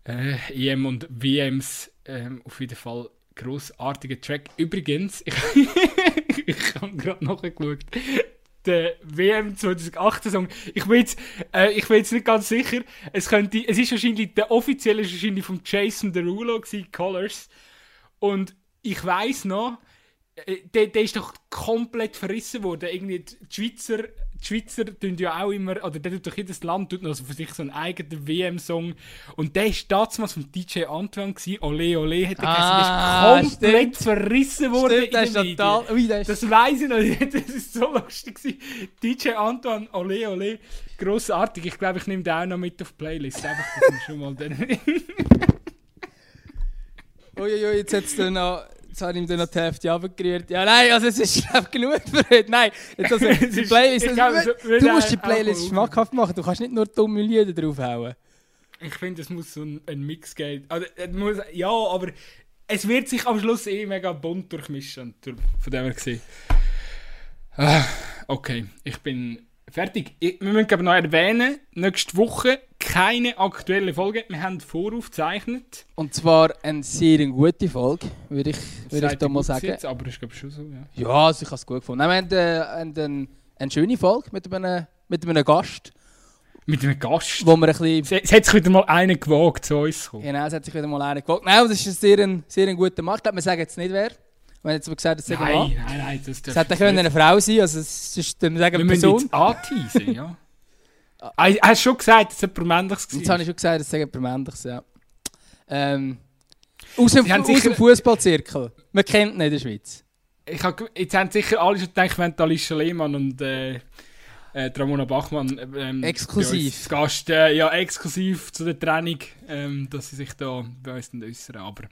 äh, EM und WMs. Ähm, auf jeden Fall grossartiger Track. Übrigens, ich, ich habe gerade nachgeschaut. Der WM 2018 Song. Ich bin jetzt, äh, ich bin jetzt nicht ganz sicher. Es könnte, es ist wahrscheinlich der offizielle ist wahrscheinlich von Jason Derulo gewesen, Colors. Und ich weiß noch, äh, der, der ist doch komplett verrissen worden. Irgendwie die Schweizer, die Schweizer tun ja auch immer, oder der tut doch jedes Land tut noch so für sich so einen eigenen WM-Song. Und der ist damals vom DJ Antoine gewesen, Ole Ole hat er Ah, geheißen. Der ist komplett stimmt. verrissen worden Stimmt, das in den Medien. total... Ui, das Das weiß ich noch, das ist so lustig. gewesen. DJ Antoine, Ole Ole, grossartig. Ich glaube, ich nehme den auch noch mit auf die Playlist. Einfach, dass wir schon mal den. Uiuiui, jetzt hat's dann noch... Jetzt habe ich ihm dann noch die Hälfte runtergerührt. Ja, nein, also es ist genug für heute. Nein, jetzt also, die ist- Playlist... ich glaube, du würde musst die Playlist schmackhaft machen. Du kannst nicht nur dumme Lieder draufhauen. Ich finde, es muss so ein, ein Mix geben. Also, es muss, ja, aber es wird sich am Schluss eh mega bunt durchmischen. Durch- Von dem her gesehen. Ah, okay, ich bin fertig. Ich, wir müssen aber noch erwähnen, nächste Woche keine aktuelle Folge. Wir haben voraufgezeichnet. Und zwar eine sehr gute Folge, würde ich, würde ich da mal sagen. Jetzt, aber ist glaube ich schon so, ja. Ja, also ich habe es gut gefunden. Nein, wir haben, äh, haben eine, schöne Folge mit einem, mit einem Gast, Mit einem Gast. wo wir ein bisschen... Es, es hat sich wieder mal einer gewagt, zu uns zu kommen. Genau, es hat sich wieder mal einer gewagt. Nein, das ist ein sehr, ein, sehr ein guter Mann. Ich glaube, wir sagen jetzt nicht wer. Wir haben jetzt aber gesagt, es ein Mann. Nein, nein, nein, das Es hätte können eine Frau sein, also es ist, wir sagen Wir eine müssen Person. jetzt anteasen, ja. Ah, Hast du schon gesagt, dass es jemand Männliches Jetzt war? habe ich schon gesagt, es sei jemand Männliches, ja. Ähm, aus dem, aus sicher- dem Fußballzirkel. Man kennt ihn in der Schweiz. Ich hab, jetzt haben sicher alle schon gedacht, wenn Alicia Lehmann und äh, äh, Ramona Bachmann ähm, Exklusiv. Gast, äh, ja, exklusiv zu der Training, ähm, dass sie sich da bei uns äußern. Aber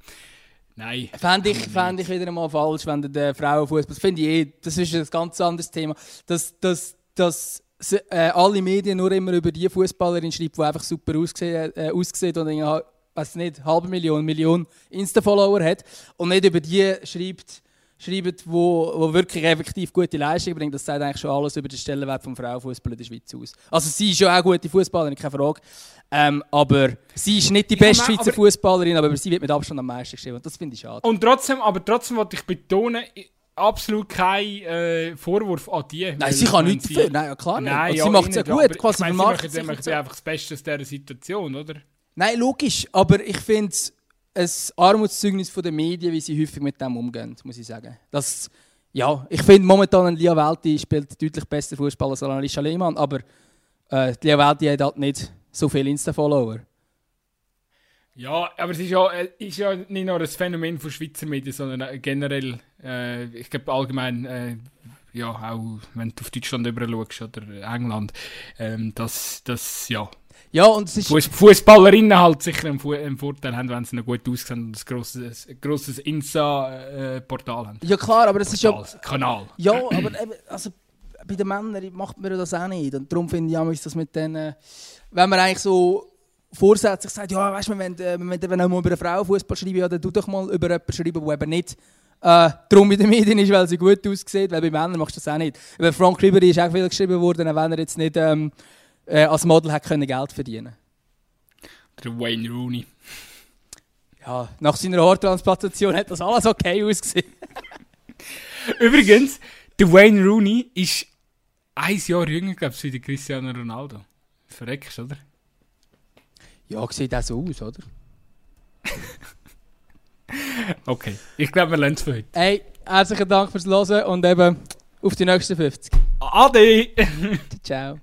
nein. Fände ich, fänd ich wieder einmal falsch, wenn der- Frauenfußball. Das finde ich eh, das ist ein ganz anderes Thema. Dass, dass, dass äh, alle Medien nur immer über die Fußballerin schreiben, die einfach super aussehen, äh, aussieht und irgendwie, weiß nicht, halbe Million, Million Insta-Follower hat und nicht über die schreibt, schreibt wo, wo wirklich effektiv gute Leistung bringt. Das sagt eigentlich schon alles über den Stellenwert des Frauenfußball in der Schweiz aus. Also sie ist schon auch gute Fußballerin, keine Frage. Ähm, aber sie ist nicht die Ja, beste Schweizer aber- Fußballerin, aber über sie wird mit Abstand am meisten geschrieben. Und das finde ich schade. Und trotzdem, aber trotzdem wollte ich betonen, absolut kein äh, Vorwurf an die. Nein, sie kann nichts dafür. Nein, ja klar nicht. Nein, Und ja, sie macht es ja eh gut, quasi ich meine, sie machen, machen das Beste aus dieser Situation, oder? Nein, logisch. Aber ich finde es ein Armutszeugnis den Medien, wie sie häufig mit dem umgehen, muss ich sagen. Das, ja, ich finde momentan ein Lia Welti spielt deutlich besser Fußball als Alicia Lehmann, aber äh, Lia Welti hat halt nicht so viele Insta-Follower. Ja, aber es ist ja, äh, ist ja nicht nur ein Phänomen von Schweizer Medien, sondern generell, äh, ich glaube allgemein, äh, ja, auch wenn du auf Deutschland schaust oder England, ähm, dass das, ja. Ja, und es ist... Fußballerinnen halt sicher einen, einen, Vorteil haben, wenn sie noch gut aussehen und ein grosses, grosses Insta-Portal haben. Ja klar, aber das ist ja... Kanal. Ja, aber eben, also bei den Männern macht man das auch nicht. Und darum finde ich auch, ist das mit denen, wenn man eigentlich so vorsätzlich sagt, ja, weißt du, wenn, wenn, wenn, mal über eine Frau Fußball schreiben, ja, dann tu doch mal über jemanden schreiben, der eben nicht äh, darum in den Medien ist, weil sie gut aussieht, weil bei Männern machst du das auch nicht. Über Frank Ribery ist auch viel geschrieben worden, auch wenn er jetzt nicht ähm, äh, als Model hat können Geld verdienen Der Wayne Rooney. Ja, nach seiner Haartransplantation hat das alles okay ausgesehen. Übrigens, der Wayne Rooney ist ein Jahr jünger, glaube ich, wie der Cristiano Ronaldo. Verreckst, oder? Ja, sieht auch so aus, oder? okay, ich glaube, wir lernen es für heute. Hey, herzlichen Dank fürs Hören und eben auf die nächsten 50. Ade! Ciao.